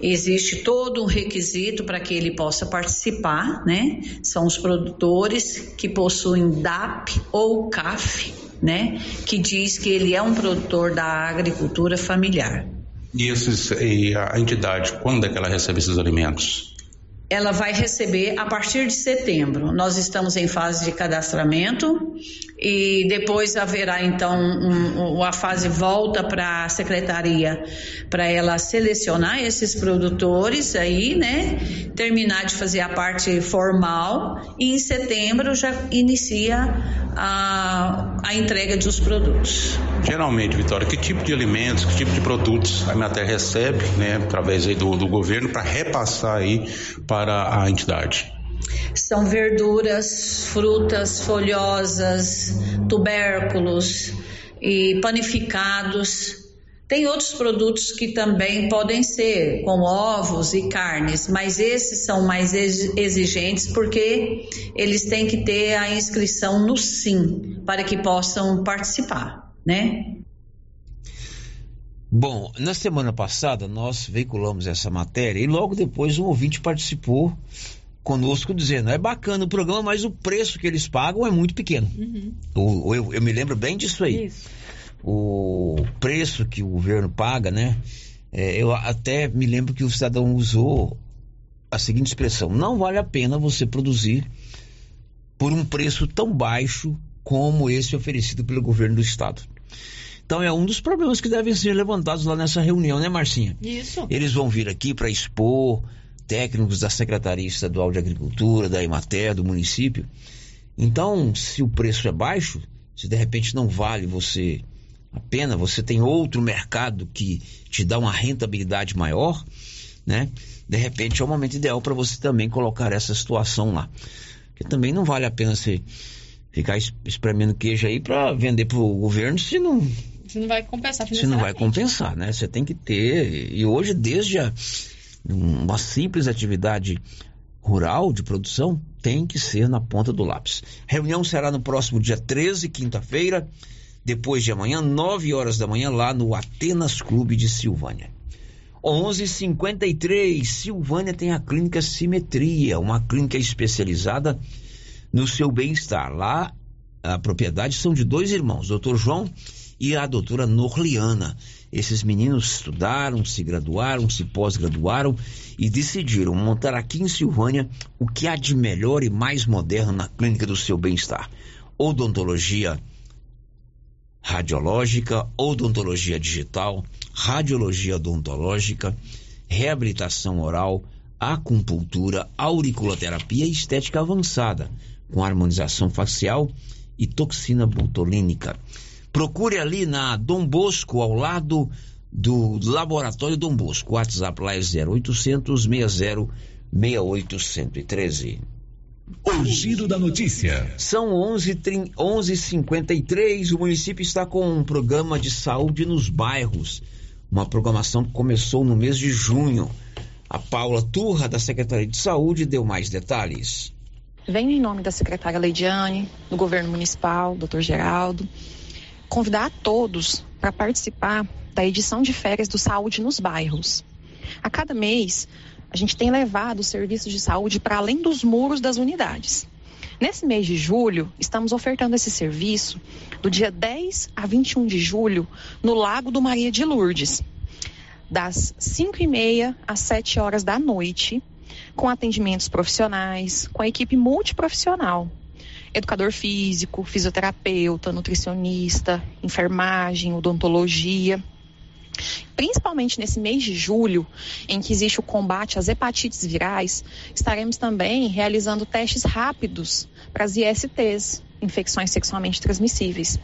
Speaker 34: Existe todo um requisito para que ele possa participar, né? São os produtores que possuem DAP ou CAF, né? Que diz que ele é um produtor da agricultura familiar.
Speaker 35: E, esses, e a entidade, quando é que ela recebe esses alimentos?
Speaker 34: Ela vai receber a partir de setembro. Nós estamos em fase de cadastramento e depois haverá então um, a fase volta para a secretaria para ela selecionar esses produtores aí, né? Terminar de fazer a parte formal e em setembro já inicia a, a entrega dos produtos.
Speaker 35: Geralmente, Vitória, que tipo de alimentos, que tipo de produtos a Emater recebe, né, através aí do, do governo para repassar aí para a entidade?
Speaker 34: São verduras, frutas folhosas, tubérculos e panificados. Tem outros produtos que também podem ser, como ovos e carnes, mas esses são mais exigentes porque eles têm que ter a inscrição no SIM para que possam participar, né?
Speaker 5: Bom, na semana passada nós veiculamos essa matéria e logo depois um ouvinte participou conosco dizendo: é bacana o programa, mas o preço que eles pagam é muito pequeno. Uhum. Eu, eu, eu, me lembro bem disso aí. Isso. O preço que o governo paga, né? É, eu até me lembro que o cidadão usou a seguinte expressão: não vale a pena você produzir por um preço tão baixo como esse oferecido pelo governo do estado. Então é um dos problemas que devem ser levantados lá nessa reunião, né, Marcinha?
Speaker 22: Isso.
Speaker 5: Eles vão vir aqui para expor técnicos da Secretaria Estadual de Agricultura, da Emater, do município. Então, se o preço é baixo, se de repente não vale você a pena, você tem outro mercado que te dá uma rentabilidade maior, né? De repente é o momento ideal para você também colocar essa situação lá. Porque também não vale a pena você ficar espremendo queijo aí para vender para o governo se não
Speaker 22: se não vai compensar
Speaker 5: se não vai compensar, né? Você tem que ter e hoje desde a uma simples atividade rural de produção tem que ser na ponta do lápis. Reunião será no próximo dia 13, quinta-feira, depois de amanhã, 9 horas da manhã, lá no Atenas Clube de Silvânia. 11:53 Silvânia tem a clínica Simetria, uma clínica especializada no seu bem-estar. Lá a propriedade são de dois irmãos, Dr. João e a doutora Norliana. Esses meninos estudaram, se graduaram, se pós-graduaram e decidiram montar aqui em Silvânia o que há de melhor e mais moderno na clínica do seu bem-estar. Odontologia radiológica, odontologia digital, radiologia odontológica, reabilitação oral, acupuntura, auriculoterapia e estética avançada, com harmonização facial e toxina botulínica. Procure ali na Dom Bosco, ao lado do Laboratório Dom Bosco. O WhatsApp lá é 0800 60 6813.
Speaker 36: O giro da notícia.
Speaker 5: São 11h53. 11, o município está com um programa de saúde nos bairros. Uma programação que começou no mês de junho. A Paula Turra, da Secretaria de Saúde, deu mais detalhes.
Speaker 37: Venho em nome da secretária Leidiane, do governo municipal, doutor Geraldo, convidar a todos para participar da edição de férias do Saúde nos Bairros. A cada mês, a gente tem levado os serviços de saúde para além dos muros das unidades. Nesse mês de julho, estamos ofertando esse serviço do dia 10 a 21 de julho no Lago do Maria de Lourdes, das 5 e meia às 7 horas da noite, com atendimentos profissionais, com a equipe multiprofissional. Educador físico, fisioterapeuta, nutricionista, enfermagem, odontologia. Principalmente nesse mês de julho, em que existe o combate às hepatites virais, estaremos também realizando testes rápidos para as ISTs, infecções sexualmente transmissíveis.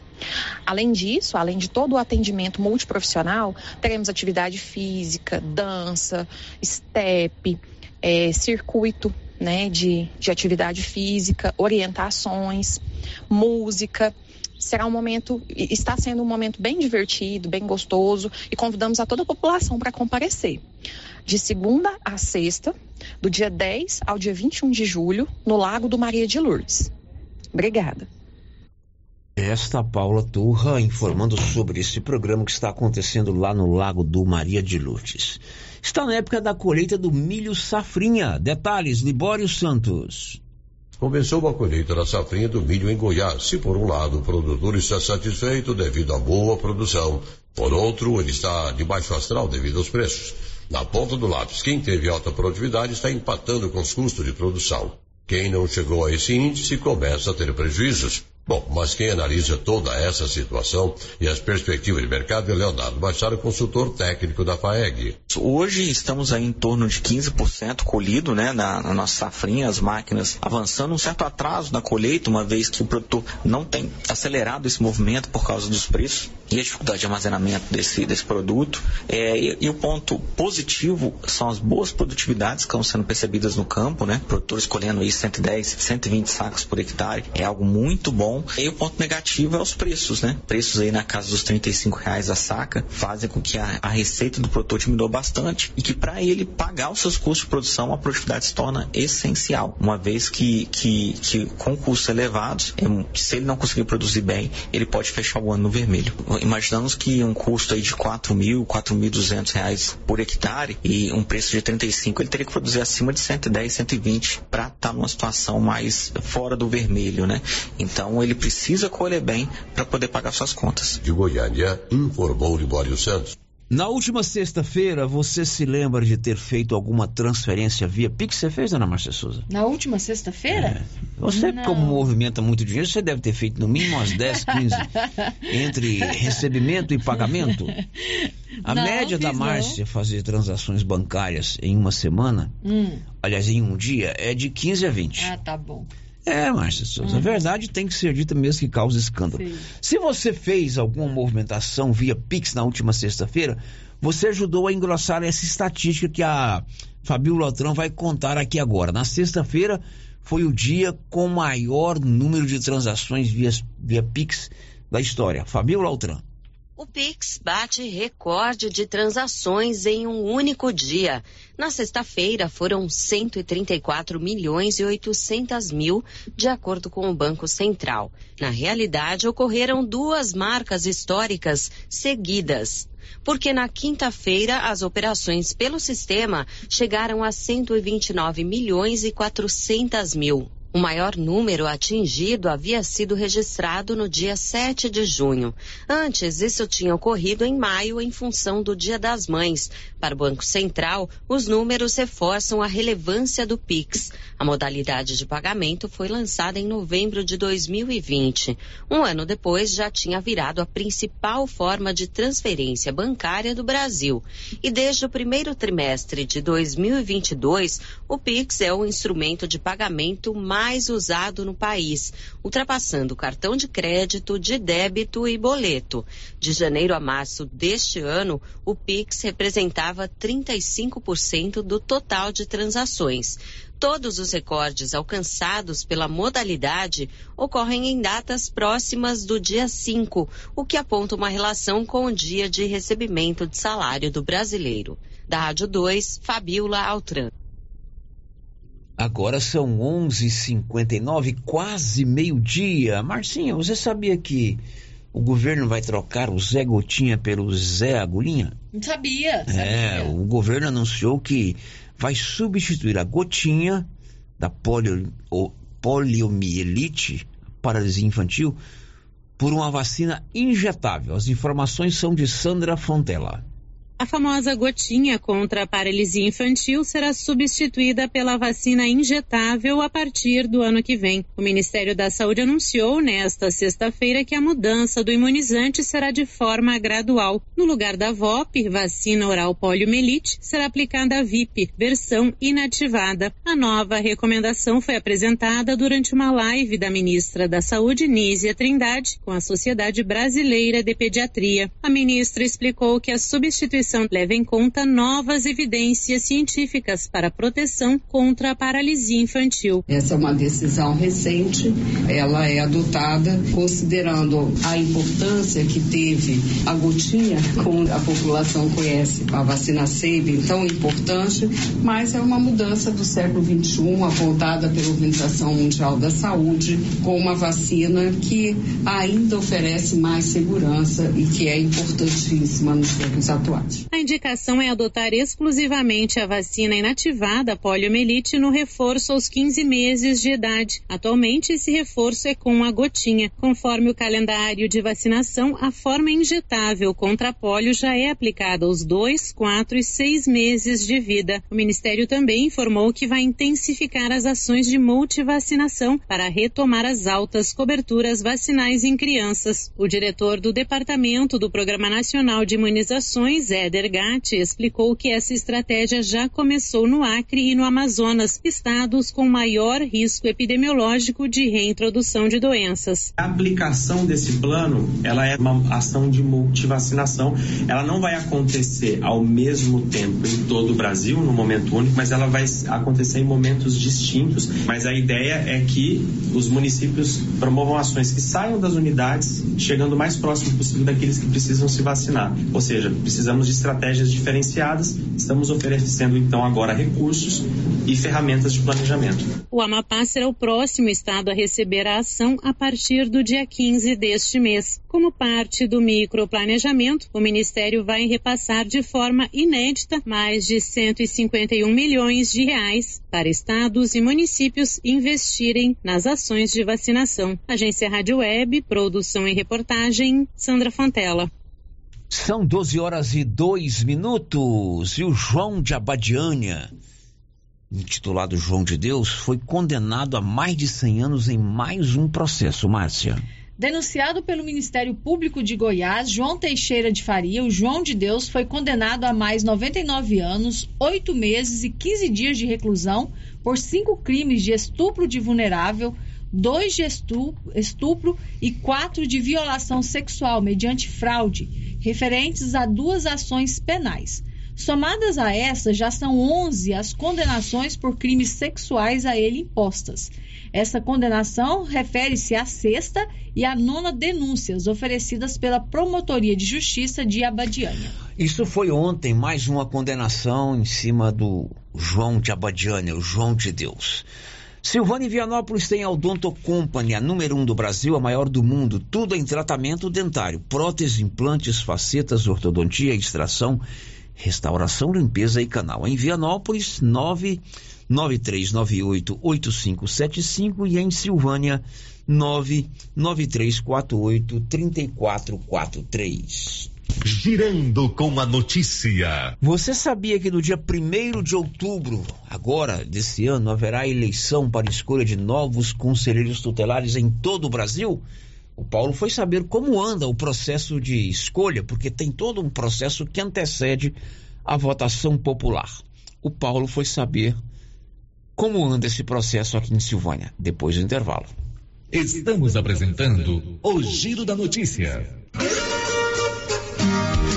Speaker 37: Além disso, além de todo o atendimento multiprofissional, teremos atividade física, dança, step, é, circuito né, de, de atividade física, orientações, música será um momento, está sendo um momento bem divertido, bem gostoso e convidamos a toda a população para comparecer. De segunda a sexta, do dia 10 ao dia 21 de julho, no Lago do Maria de Lourdes. Obrigada.
Speaker 5: Esta Paula Turra informando sobre esse programa que está acontecendo lá no Lago do Maria de Lourdes. Está na época da colheita do milho safrinha. Detalhes, Libório Santos.
Speaker 23: Começou a colheita da safrinha do milho em Goiás. Se por um lado o produtor está satisfeito devido à boa produção, por outro ele está de baixo astral devido aos preços. Na ponta do lápis, quem teve alta produtividade está empatando com os custos de produção. Quem não chegou a esse índice começa a ter prejuízos. Bom, mas quem analisa toda essa situação e as perspectivas de mercado é Leonardo Machado, consultor técnico da FAEG.
Speaker 38: Hoje estamos aí em torno de 15% colhido, né, na, na, nossa safrinha, as máquinas avançando, um certo atraso na colheita, uma vez que o produtor não tem acelerado esse movimento por causa dos preços e a dificuldade de armazenamento desse, desse produto. É, e, e, o ponto positivo são as boas produtividades que estão sendo percebidas no campo, né, produtores colhendo aí 110, 120 sacos por hectare, é algo muito bom E o ponto negativo é os preços, né? Preços aí na casa dos 35 reais a saca fazem com que a, a receita do produtor diminuiu bastante e que para ele pagar os seus custos de produção a produtividade se torna essencial, uma vez que, que, que com custos elevados, se ele não conseguir produzir bem, ele pode fechar o ano no vermelho. Imaginamos que um custo aí de 4 mil, 4.200 reais por hectare e um preço de 35, ele teria que produzir acima de 110, 120 para estar tá numa situação mais fora do vermelho, né? Então ele precisa colher bem para poder pagar suas contas.
Speaker 23: De Goiânia, informou Libório Santos.
Speaker 5: Na última sexta-feira, você se lembra de ter feito alguma transferência via Pix? Você fez, Ana Márcia Souza?
Speaker 22: Na última sexta-feira? É.
Speaker 5: Você, não. como movimenta muito dinheiro, você deve ter feito no mínimo umas 10, 15 entre recebimento e pagamento. A não, média da Márcia fazer transações bancárias em uma semana, hum. aliás, em um dia, é de 15 a 20.
Speaker 22: Ah, tá bom.
Speaker 5: É, Márcia Souza, hum. a verdade tem que ser dita mesmo que causa escândalo. Sim. Se você fez alguma movimentação via Pix na última sexta-feira, você ajudou a engrossar essa estatística que a Fabiola Lotrão vai contar aqui agora. Na sexta-feira foi o dia com maior número de transações via, via Pix da história. Fabiola Lotrão.
Speaker 39: O Pix bate recorde de transações em um único dia. Na sexta-feira foram 134 milhões e 800 mil, de acordo com o Banco Central. Na realidade, ocorreram duas marcas históricas seguidas. Porque na quinta-feira as operações pelo sistema chegaram a 129 milhões e 400 mil. O maior número atingido havia sido registrado no dia 7 de junho. Antes, isso tinha ocorrido em maio em função do Dia das Mães. Para o Banco Central, os números reforçam a relevância do PIX. A modalidade de pagamento foi lançada em novembro de 2020. Um ano depois, já tinha virado a principal forma de transferência bancária do Brasil. E desde o primeiro trimestre de 2022, o PIX é o instrumento de pagamento mais usado no país, ultrapassando cartão de crédito, de débito e boleto. De janeiro a março deste ano, o Pix representava 35% do total de transações. Todos os recordes alcançados pela modalidade ocorrem em datas próximas do dia 5, o que aponta uma relação com o dia de recebimento de salário do brasileiro. Da Rádio 2, Fabiola Altran.
Speaker 5: Agora são 11h59, quase meio-dia. Marcinha, você sabia que o governo vai trocar o Zé Gotinha pelo Zé Agulhinha?
Speaker 22: Não sabia, sabia.
Speaker 5: É, o governo anunciou que vai substituir a Gotinha da polio, poliomielite, paralisia infantil, por uma vacina injetável. As informações são de Sandra Fontela.
Speaker 40: A famosa gotinha contra a paralisia infantil será substituída pela vacina injetável a partir do ano que vem. O Ministério da Saúde anunciou nesta sexta-feira que a mudança do imunizante será de forma gradual. No lugar da VOP, vacina oral poliomielite, será aplicada a VIP, versão inativada. A nova recomendação foi apresentada durante uma live da ministra da Saúde, Nízia Trindade, com a Sociedade Brasileira de Pediatria. A ministra explicou que a substituição leva em conta novas evidências científicas para proteção contra a paralisia infantil.
Speaker 41: Essa é uma decisão recente, ela é adotada considerando a importância que teve a gotinha, como a população conhece, a vacina SABE, tão importante, mas é uma mudança do século XXI, apontada pela Organização Mundial da Saúde, com uma vacina que ainda oferece mais segurança e que é importantíssima nos tempos atuais.
Speaker 40: A indicação é adotar exclusivamente a vacina inativada poliomielite no reforço aos 15 meses de idade. Atualmente, esse reforço é com a gotinha. Conforme o calendário de vacinação, a forma injetável contra polio já é aplicada aos 2, 4 e 6 meses de vida. O Ministério também informou que vai intensificar as ações de multivacinação para retomar as altas coberturas vacinais em crianças. O diretor do Departamento do Programa Nacional de Imunizações, Éder Gatti, explicou que essa estratégia já começou no Acre e no Amazonas, estados com maior risco epidemiológico de reintrodução de doenças.
Speaker 3: A aplicação desse plano, ela é uma ação de multivacinação. Ela não vai acontecer ao mesmo tempo em todo o Brasil, no momento único, mas ela vai acontecer em momentos distintos. Mas a ideia é que os municípios promovam ações que saiam das unidades, chegando o mais próximo possível daqueles que precisam se vacinar. Ou seja, precisamos estratégias diferenciadas. Estamos oferecendo então agora recursos e ferramentas de planejamento.
Speaker 40: O Amapá será o próximo estado a receber a ação a partir do dia 15 deste mês. Como parte do microplanejamento, o Ministério vai repassar de forma inédita mais de 151 milhões de reais para estados e municípios investirem nas ações de vacinação. Agência Rádio Web, produção e reportagem, Sandra Fontela.
Speaker 5: São 12 horas e 2 minutos e o João de Abadiânia, intitulado João de Deus, foi condenado a mais de 100 anos em mais um processo, Márcia.
Speaker 22: Denunciado pelo Ministério Público de Goiás, João Teixeira de Faria, o João de Deus, foi condenado a mais 99 anos, 8 meses e 15 dias de reclusão por cinco crimes de estupro de vulnerável, dois de estupro e quatro de violação sexual mediante fraude, referentes a duas ações penais. Somadas a essas, já são 11 as condenações por crimes sexuais a ele impostas. Essa condenação refere-se à sexta e à nona denúncias oferecidas pela Promotoria de Justiça de Abadiânia.
Speaker 5: Isso foi ontem, mais uma condenação em cima do João de Abadiânia, o João de Deus. Silvânia Vianópolis tem a Odonto Company, a número um do Brasil, a maior do mundo. Tudo em tratamento dentário: prótese, implantes, facetas, ortodontia, extração, restauração, limpeza e canal. Em Vianópolis, 993988575 e em Silvânia, 993483443.
Speaker 36: Girando com a notícia.
Speaker 5: Você sabia que no dia 1 de outubro, agora desse ano, haverá eleição para escolha de novos conselheiros tutelares em todo o Brasil? O Paulo foi saber como anda o processo de escolha, porque tem todo um processo que antecede a votação popular. O Paulo foi saber como anda esse processo aqui em Silvânia, depois do intervalo.
Speaker 36: Estamos apresentando o Giro da Notícia.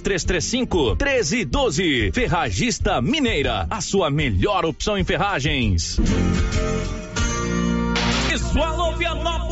Speaker 29: 3335 1312. Ferragista Mineira, a sua melhor opção em ferragens.
Speaker 36: Vianópolis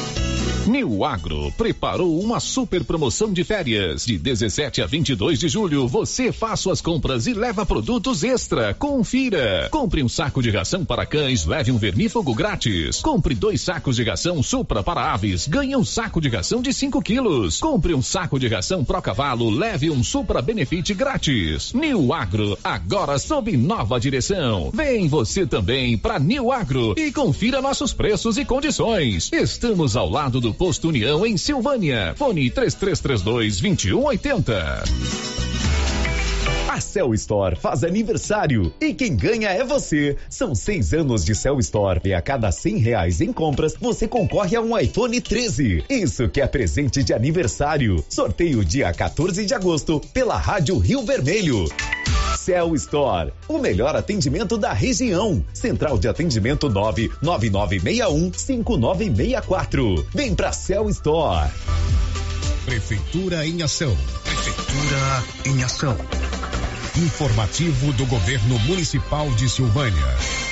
Speaker 6: New Agro preparou uma super promoção de férias. De 17 a 22 de julho, você faz suas compras e leva produtos extra. Confira. Compre um saco de ração para cães, leve um vermífugo grátis. Compre dois sacos de ração Supra para aves, ganhe um saco de ração de 5 quilos. Compre um saco de ração Pro Cavalo, leve um Supra Benefit grátis. New Agro, agora sob nova direção. Vem você também para New Agro e confira nossos preços e condições. Estamos ao lado do Posto União em Silvânia. Fone 3332 2180.
Speaker 42: A Cell Store faz aniversário e quem ganha é você. São seis anos de Cell Store e a cada cem reais em compras você concorre a um iPhone 13. Isso que é presente de aniversário. Sorteio dia 14 de agosto pela Rádio Rio Vermelho. Cell Store, o melhor atendimento da região. Central de atendimento 99961 5964. Vem pra Cell Store.
Speaker 2: Prefeitura em ação. Prefeitura em ação. Informativo do Governo Municipal de Silvânia.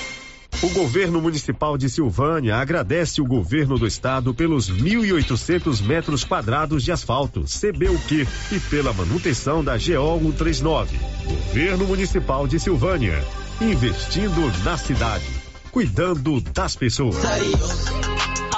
Speaker 2: O governo municipal de Silvânia agradece o governo do estado pelos 1.800 metros quadrados de asfalto, CBUQ, e pela manutenção da GO 139. Governo municipal de Silvânia, investindo na cidade, cuidando das pessoas.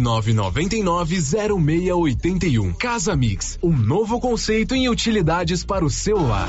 Speaker 30: 99990681. Casa Mix, um novo conceito em utilidades para o seu lar.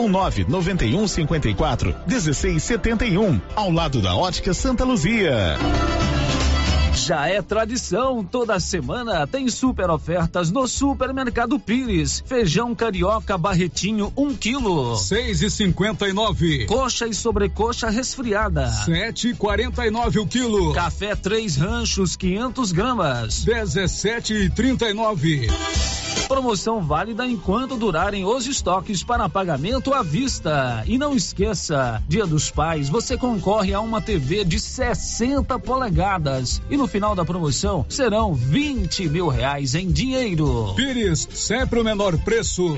Speaker 2: ou 991 54 1671, ao lado da Ótica Santa Luzia.
Speaker 12: Já é tradição, toda semana tem super ofertas no Supermercado Pires. Feijão carioca barretinho, 1 um quilo.
Speaker 8: Seis e cinquenta e nove.
Speaker 12: Coxa e sobrecoxa resfriada.
Speaker 8: Sete e quarenta e nove o quilo.
Speaker 12: Café três ranchos, 500 gramas.
Speaker 8: Dezessete e trinta e nove.
Speaker 12: Promoção válida enquanto durarem os estoques para pagamento à vista. E não esqueça, Dia dos Pais, você concorre a uma TV de 60 polegadas. E no final da promoção serão 20 mil reais em dinheiro.
Speaker 8: Pires, sempre o menor preço.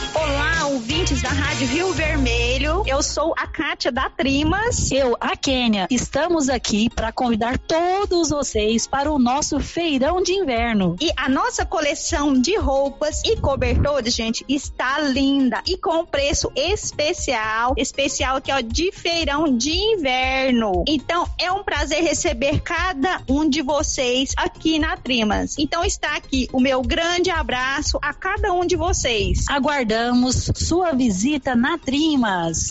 Speaker 31: Ouvintes da Rádio Rio Vermelho. Eu sou a Kátia da Trimas.
Speaker 43: Eu, a Kênia. Estamos aqui para convidar todos vocês para o nosso feirão de inverno.
Speaker 31: E a nossa coleção de roupas e cobertores, gente, está linda e com preço especial, especial que é o de feirão de inverno. Então, é um prazer receber cada um de vocês aqui na Trimas. Então, está aqui o meu grande abraço a cada um de vocês.
Speaker 43: Aguardamos sua visita na Trimas.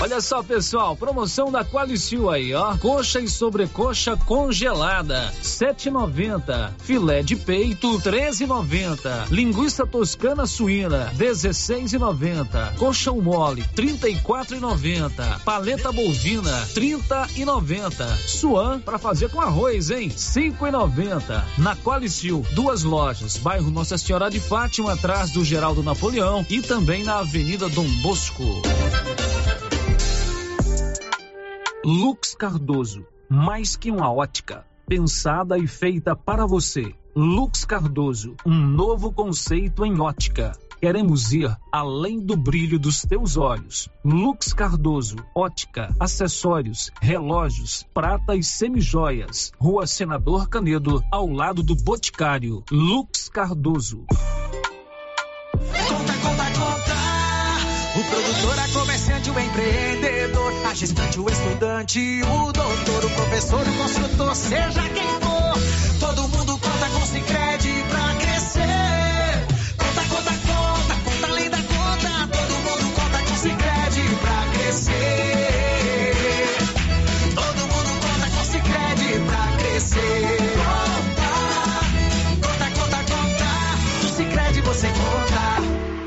Speaker 12: Olha só, pessoal, promoção da Qualicil aí, ó. Coxa e sobrecoxa congelada, 7,90. Filé de peito, 13,90. Linguiça toscana suína, 16,90. Coxão mole, 34,90. Paleta bovina, 30,90. Suan para fazer com arroz, hein? 5,90. Na Qualicil, duas lojas, bairro Nossa Senhora de Fátima, atrás do Geraldo Napoleão e também na Avenida Dom Bosco. Lux Cardoso, mais que uma ótica, pensada e feita para você. Lux Cardoso, um novo conceito em ótica. Queremos ir além do brilho dos teus olhos. Lux Cardoso, ótica, acessórios, relógios, prata e semijoias. Rua Senador Canedo, ao lado do Boticário. Lux Cardoso.
Speaker 44: Conta, conta, conta. O produtor, a comerciante, o empreendedor, a gestante, o estudante, o doutor, o professor, o construtor, seja quem for.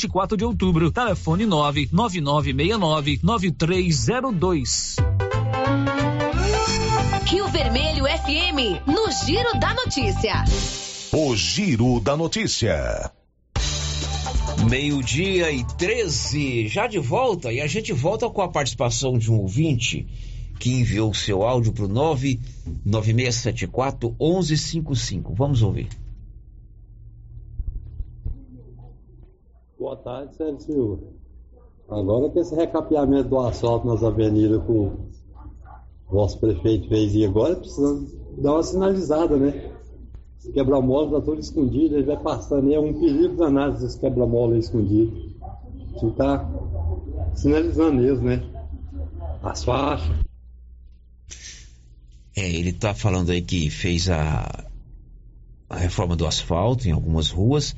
Speaker 12: 24 de Outubro, telefone 99969 9302.
Speaker 45: Rio Vermelho FM, no Giro da Notícia.
Speaker 11: O Giro da Notícia.
Speaker 5: Meio-dia e 13, já de volta, e a gente volta com a participação de um ouvinte que enviou seu áudio para o 99674 1155. Vamos ouvir.
Speaker 46: Boa tarde, Sérgio Silva. Agora que esse recapeamento do asfalto nas avenidas que o vosso prefeito fez e agora precisa dar uma sinalizada, né? Esse quebra-mola tá todo escondido, ele vai passando, é um perigo danado esse quebra-mola escondido. Tinha que tá sinalizando mesmo, né? As faixas.
Speaker 5: É, ele está falando aí que fez a, a reforma do asfalto em algumas ruas,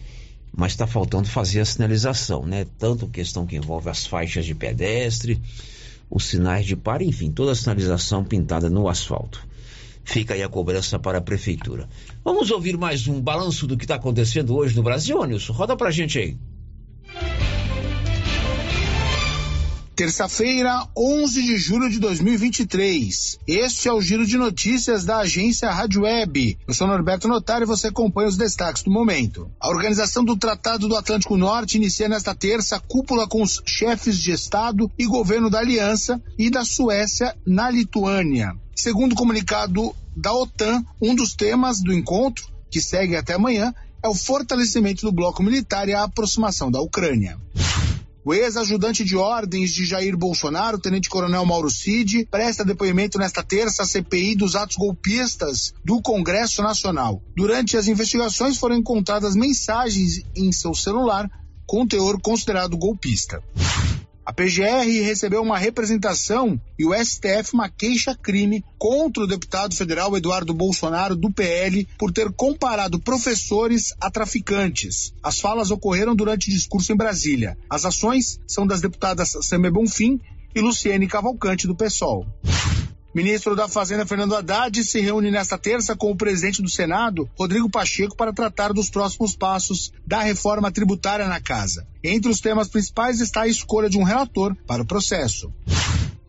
Speaker 5: mas está faltando fazer a sinalização, né? Tanto questão que envolve as faixas de pedestre, os sinais de par, enfim, toda a sinalização pintada no asfalto. Fica aí a cobrança para a prefeitura. Vamos ouvir mais um balanço do que está acontecendo hoje no Brasil, Nilson? Roda pra gente aí.
Speaker 7: Terça-feira, 11 de julho de 2023. Este é o giro de notícias da agência Rádio Web. Eu sou Norberto Notário e você acompanha os destaques do momento. A organização do Tratado do Atlântico Norte inicia nesta terça cúpula com os chefes de Estado e governo da Aliança e da Suécia na Lituânia. Segundo o comunicado da OTAN, um dos temas do encontro, que segue até amanhã, é o fortalecimento do bloco militar e a aproximação da Ucrânia. O ex-ajudante de ordens de Jair Bolsonaro, tenente-coronel Mauro Cid, presta depoimento nesta terça à CPI dos atos golpistas do Congresso Nacional. Durante as investigações foram encontradas mensagens em seu celular com teor considerado golpista. A PGR recebeu uma representação e o STF uma queixa-crime contra o deputado federal Eduardo Bolsonaro, do PL, por ter comparado professores a traficantes. As falas ocorreram durante discurso em Brasília. As ações são das deputadas Samé Bonfim e Luciene Cavalcante, do PSOL. Ministro da Fazenda Fernando Haddad se reúne nesta terça com o presidente do Senado, Rodrigo Pacheco, para tratar dos próximos passos da reforma tributária na casa. Entre os temas principais está a escolha de um relator para o processo.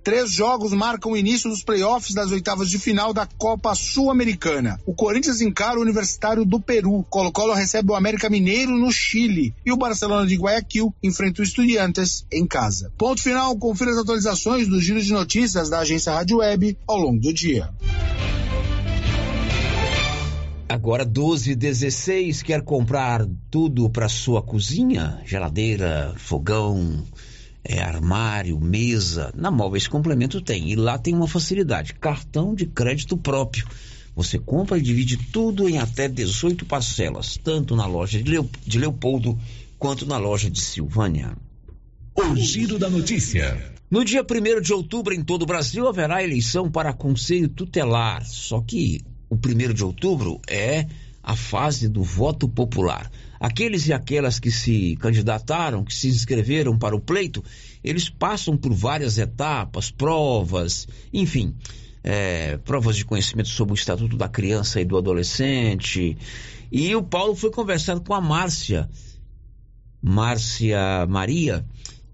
Speaker 7: Três jogos marcam o início dos playoffs das oitavas de final da Copa Sul-Americana. O Corinthians encara o Universitário do Peru. Colo-Colo recebe o América Mineiro no Chile. E o Barcelona de Guayaquil enfrenta o Estudiantes em casa. Ponto final. Confira as atualizações dos giros de notícias da agência Rádio Web ao longo do dia.
Speaker 5: Agora 12 16 quer comprar tudo para sua cozinha? Geladeira, fogão, é, armário, mesa. Na Móveis Complemento tem. E lá tem uma facilidade: cartão de crédito próprio. Você compra e divide tudo em até 18 parcelas, tanto na loja de, Leo, de Leopoldo quanto na loja de Silvânia.
Speaker 47: O giro da notícia.
Speaker 5: No dia 1 de outubro, em todo o Brasil, haverá eleição para Conselho Tutelar. Só que o 1 de outubro é a fase do voto popular. Aqueles e aquelas que se candidataram, que se inscreveram para o pleito, eles passam por várias etapas, provas, enfim, é, provas de conhecimento sobre o Estatuto da Criança e do Adolescente. E o Paulo foi conversando com a Márcia, Márcia Maria,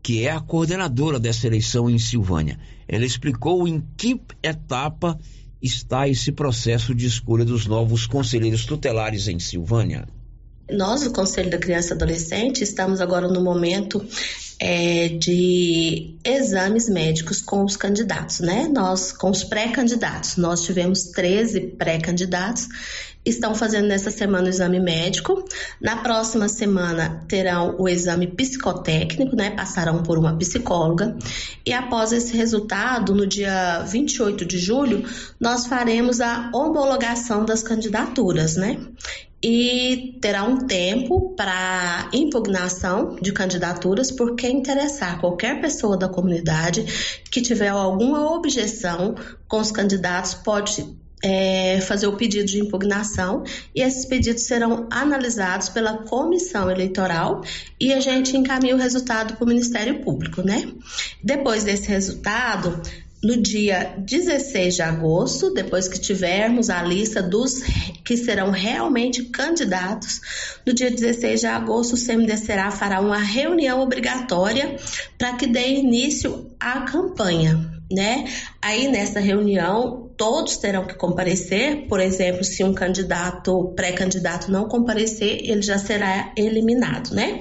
Speaker 5: que é a coordenadora dessa eleição em Silvânia. Ela explicou em que etapa está esse processo de escolha dos novos conselheiros tutelares em Silvânia.
Speaker 48: Nós, o Conselho da Criança e Adolescente, estamos agora no momento é, de exames médicos com os candidatos, né? Nós, com os pré-candidatos, nós tivemos 13 pré-candidatos, estão fazendo nessa semana o exame médico. Na próxima semana terão o exame psicotécnico, né? Passarão por uma psicóloga. E após esse resultado, no dia 28 de julho, nós faremos a homologação das candidaturas, né? E terá um tempo para impugnação de candidaturas por quem interessar qualquer pessoa da comunidade que tiver alguma objeção com os candidatos pode é, fazer o pedido de impugnação e esses pedidos serão analisados pela comissão eleitoral e a gente encaminha o resultado para o Ministério Público, né? Depois desse resultado, no dia 16 de agosto, depois que tivermos a lista dos que serão realmente candidatos, no dia 16 de agosto o CMDCRA fará uma reunião obrigatória para que dê início à campanha, né? Aí nessa reunião todos terão que comparecer, por exemplo, se um candidato, pré-candidato não comparecer, ele já será eliminado, né?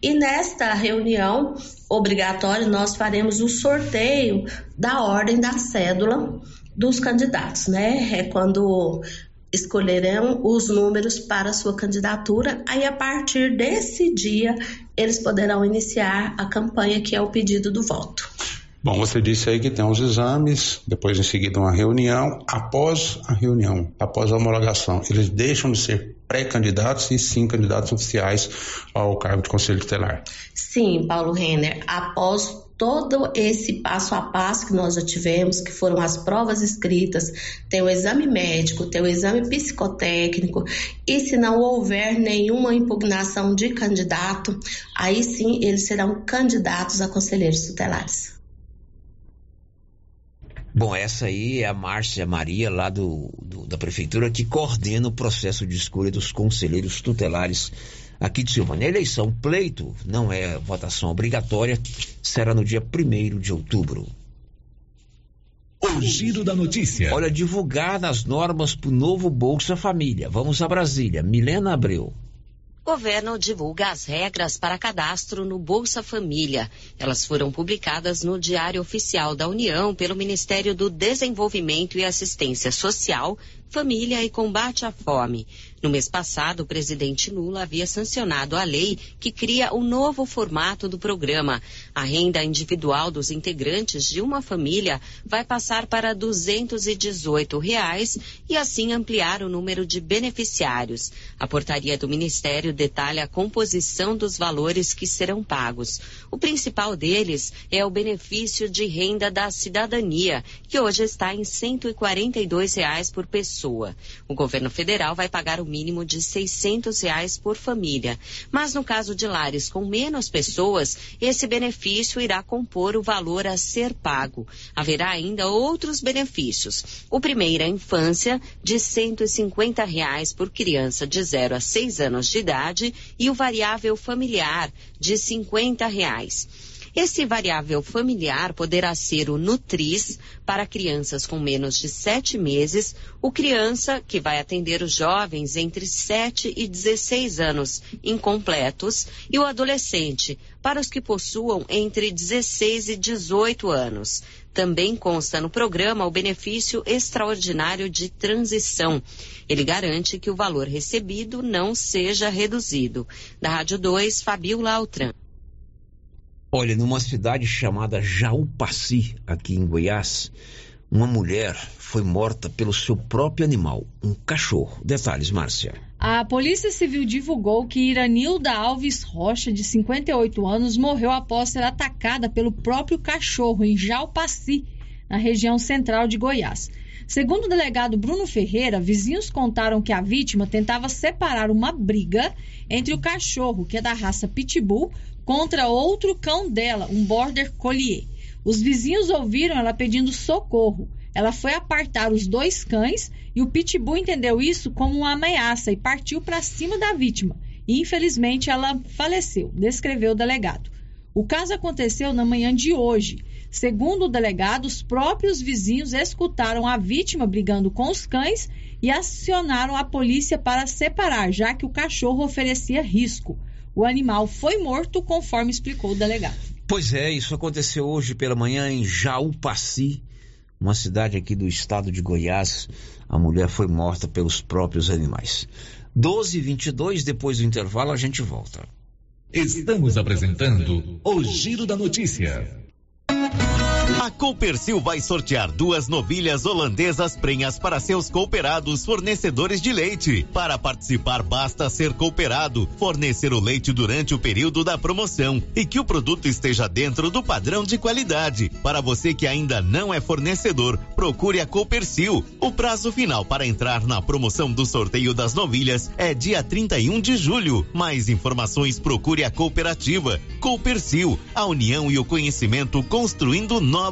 Speaker 48: E nesta reunião obrigatória nós faremos o sorteio da ordem da cédula dos candidatos, né? É quando escolherão os números para sua candidatura, aí a partir desse dia eles poderão iniciar a campanha que é o pedido do voto.
Speaker 49: Bom, você disse aí que tem os exames, depois em seguida uma reunião. Após a reunião, após a homologação, eles deixam de ser pré-candidatos e sim candidatos oficiais ao cargo de conselho tutelar.
Speaker 48: Sim, Paulo Renner. Após todo esse passo a passo que nós já tivemos, que foram as provas escritas, tem o exame médico, tem o exame psicotécnico, e se não houver nenhuma impugnação de candidato, aí sim eles serão candidatos a conselheiros tutelares.
Speaker 5: Bom, essa aí é a Márcia Maria, lá do, do, da Prefeitura, que coordena o processo de escolha dos conselheiros tutelares aqui de Silvânia. A eleição pleito não é votação obrigatória, será no dia 1 de outubro.
Speaker 6: O giro da notícia.
Speaker 5: Olha, divulgar as normas para o novo Bolsa Família. Vamos a Brasília. Milena Abreu.
Speaker 39: Governo divulga as regras para cadastro no Bolsa Família. Elas foram publicadas no Diário Oficial da União pelo Ministério do Desenvolvimento e Assistência Social, Família e Combate à Fome. No mês passado, o presidente Lula havia sancionado a lei que cria o novo formato do programa. A renda individual dos integrantes de uma família vai passar para 218 reais e assim ampliar o número de beneficiários. A portaria do Ministério detalha a composição dos valores que serão pagos. O principal deles é o benefício de renda da cidadania, que hoje está em 142 reais por pessoa. O governo federal vai pagar o mínimo de 600 reais por família. Mas no caso de lares com menos pessoas, esse benefício irá compor o valor a ser pago. Haverá ainda outros benefícios. O primeiro a infância, de 150 reais por criança de 0 a 6 anos de idade, e o variável familiar, de 50 reais. Esse variável familiar poderá ser o Nutris para crianças com menos de 7 meses, o criança que vai atender os jovens entre 7 e 16 anos incompletos e o adolescente para os que possuam entre 16 e 18 anos. Também consta no programa o benefício extraordinário de transição. Ele garante que o valor recebido não seja reduzido. Da Rádio 2, Fabiola Altran.
Speaker 5: Olha, numa cidade chamada Jaúpaci, aqui em Goiás, uma mulher foi morta pelo seu próprio animal, um cachorro. Detalhes, Márcia.
Speaker 22: A Polícia Civil divulgou que Iranilda Alves Rocha, de 58 anos, morreu após ser atacada pelo próprio cachorro em Jalpaci, na região central de Goiás. Segundo o delegado Bruno Ferreira, vizinhos contaram que a vítima tentava separar uma briga entre o cachorro, que é da raça Pitbull, contra outro cão dela, um Border Collier. Os vizinhos ouviram ela pedindo socorro. Ela foi apartar os dois cães e o Pitbull entendeu isso como uma ameaça e partiu para cima da vítima. Infelizmente, ela faleceu, descreveu o delegado. O caso aconteceu na manhã de hoje. Segundo o delegado, os próprios vizinhos escutaram a vítima brigando com os cães e acionaram a polícia para separar, já que o cachorro oferecia risco. O animal foi morto, conforme explicou o delegado.
Speaker 5: Pois é, isso aconteceu hoje pela manhã em Jaúpaci, uma cidade aqui do estado de Goiás. A mulher foi morta pelos próprios animais. 12 e 22 depois do intervalo, a gente volta.
Speaker 6: Estamos apresentando o Giro da Notícia.
Speaker 15: A Coopercil vai sortear duas novilhas holandesas prenhas para seus cooperados fornecedores de leite. Para participar, basta ser cooperado, fornecer o leite durante o período da promoção e que o produto esteja dentro do padrão de qualidade. Para você que ainda não é fornecedor, procure a Coopercil. O prazo final para entrar na promoção do sorteio das novilhas é dia 31 de julho. Mais informações procure a cooperativa. Coopercil, a união e o conhecimento construindo novos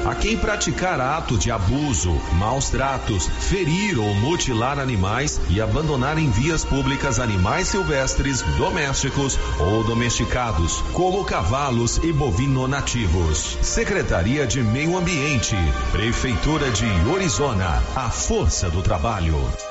Speaker 50: a quem praticar ato de abuso, maus tratos, ferir ou mutilar animais e abandonar em vias públicas animais silvestres, domésticos ou domesticados, como cavalos e bovino nativos. Secretaria de Meio Ambiente, Prefeitura de Orizona, a força do trabalho.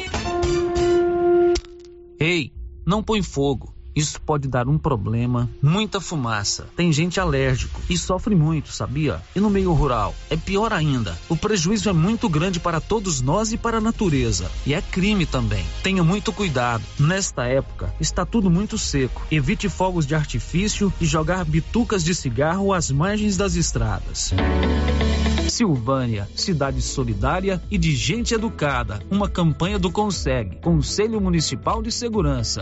Speaker 12: Ei, não põe fogo. Isso pode dar um problema, muita fumaça. Tem gente alérgico e sofre muito, sabia? E no meio rural é pior ainda. O prejuízo é muito grande para todos nós e para a natureza. E é crime também. Tenha muito cuidado. Nesta época está tudo muito seco. Evite fogos de artifício e jogar bitucas de cigarro às margens das estradas. Silvânia, cidade solidária e de gente educada. Uma campanha do Conseg, Conselho Municipal de Segurança.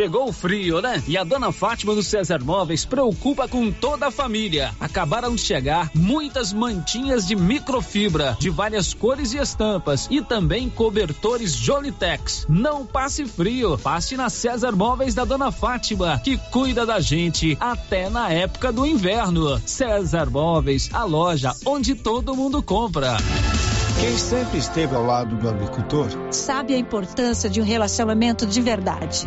Speaker 12: Chegou o frio, né? E a dona Fátima do César Móveis preocupa com toda a família. Acabaram de chegar muitas mantinhas de microfibra de várias cores e estampas e também cobertores Jolitex. Não passe frio, passe na César Móveis da dona Fátima, que cuida da gente até na época do inverno. César Móveis, a loja onde todo mundo compra.
Speaker 7: Quem sempre esteve ao lado do agricultor
Speaker 51: Sabe a importância de um relacionamento de verdade.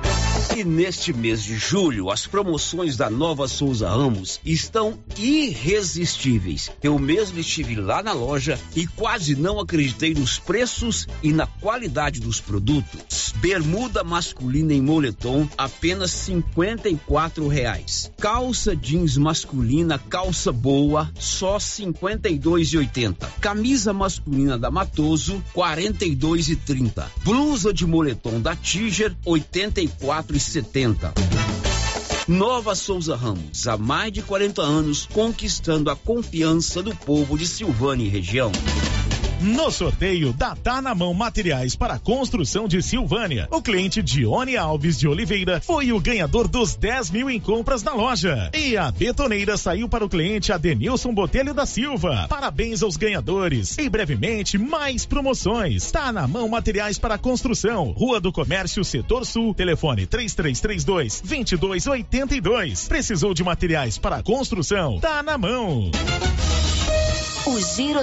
Speaker 5: E neste mês de julho, as promoções da Nova Souza Ramos estão irresistíveis. Eu mesmo estive lá na loja e quase não acreditei nos preços e na qualidade dos produtos. Bermuda masculina em moletom, apenas cinquenta e reais. Calça jeans masculina, calça boa, só cinquenta e Camisa masculina da Matoso, quarenta e Blusa de moletom da Tiger, oitenta e 70. Nova Souza Ramos, há mais de 40 anos, conquistando a confiança do povo de Silvânia e região.
Speaker 2: No sorteio da Tá na Mão Materiais para Construção de Silvânia, o cliente Dione Alves de Oliveira foi o ganhador dos 10 mil em compras na loja. E a betoneira saiu para o cliente Adenilson Botelho da Silva. Parabéns aos ganhadores. E brevemente, mais promoções. Tá na Mão Materiais para Construção, Rua do Comércio, Setor Sul, telefone 3332 2282. Precisou de materiais para construção? Tá na mão.
Speaker 52: O Giro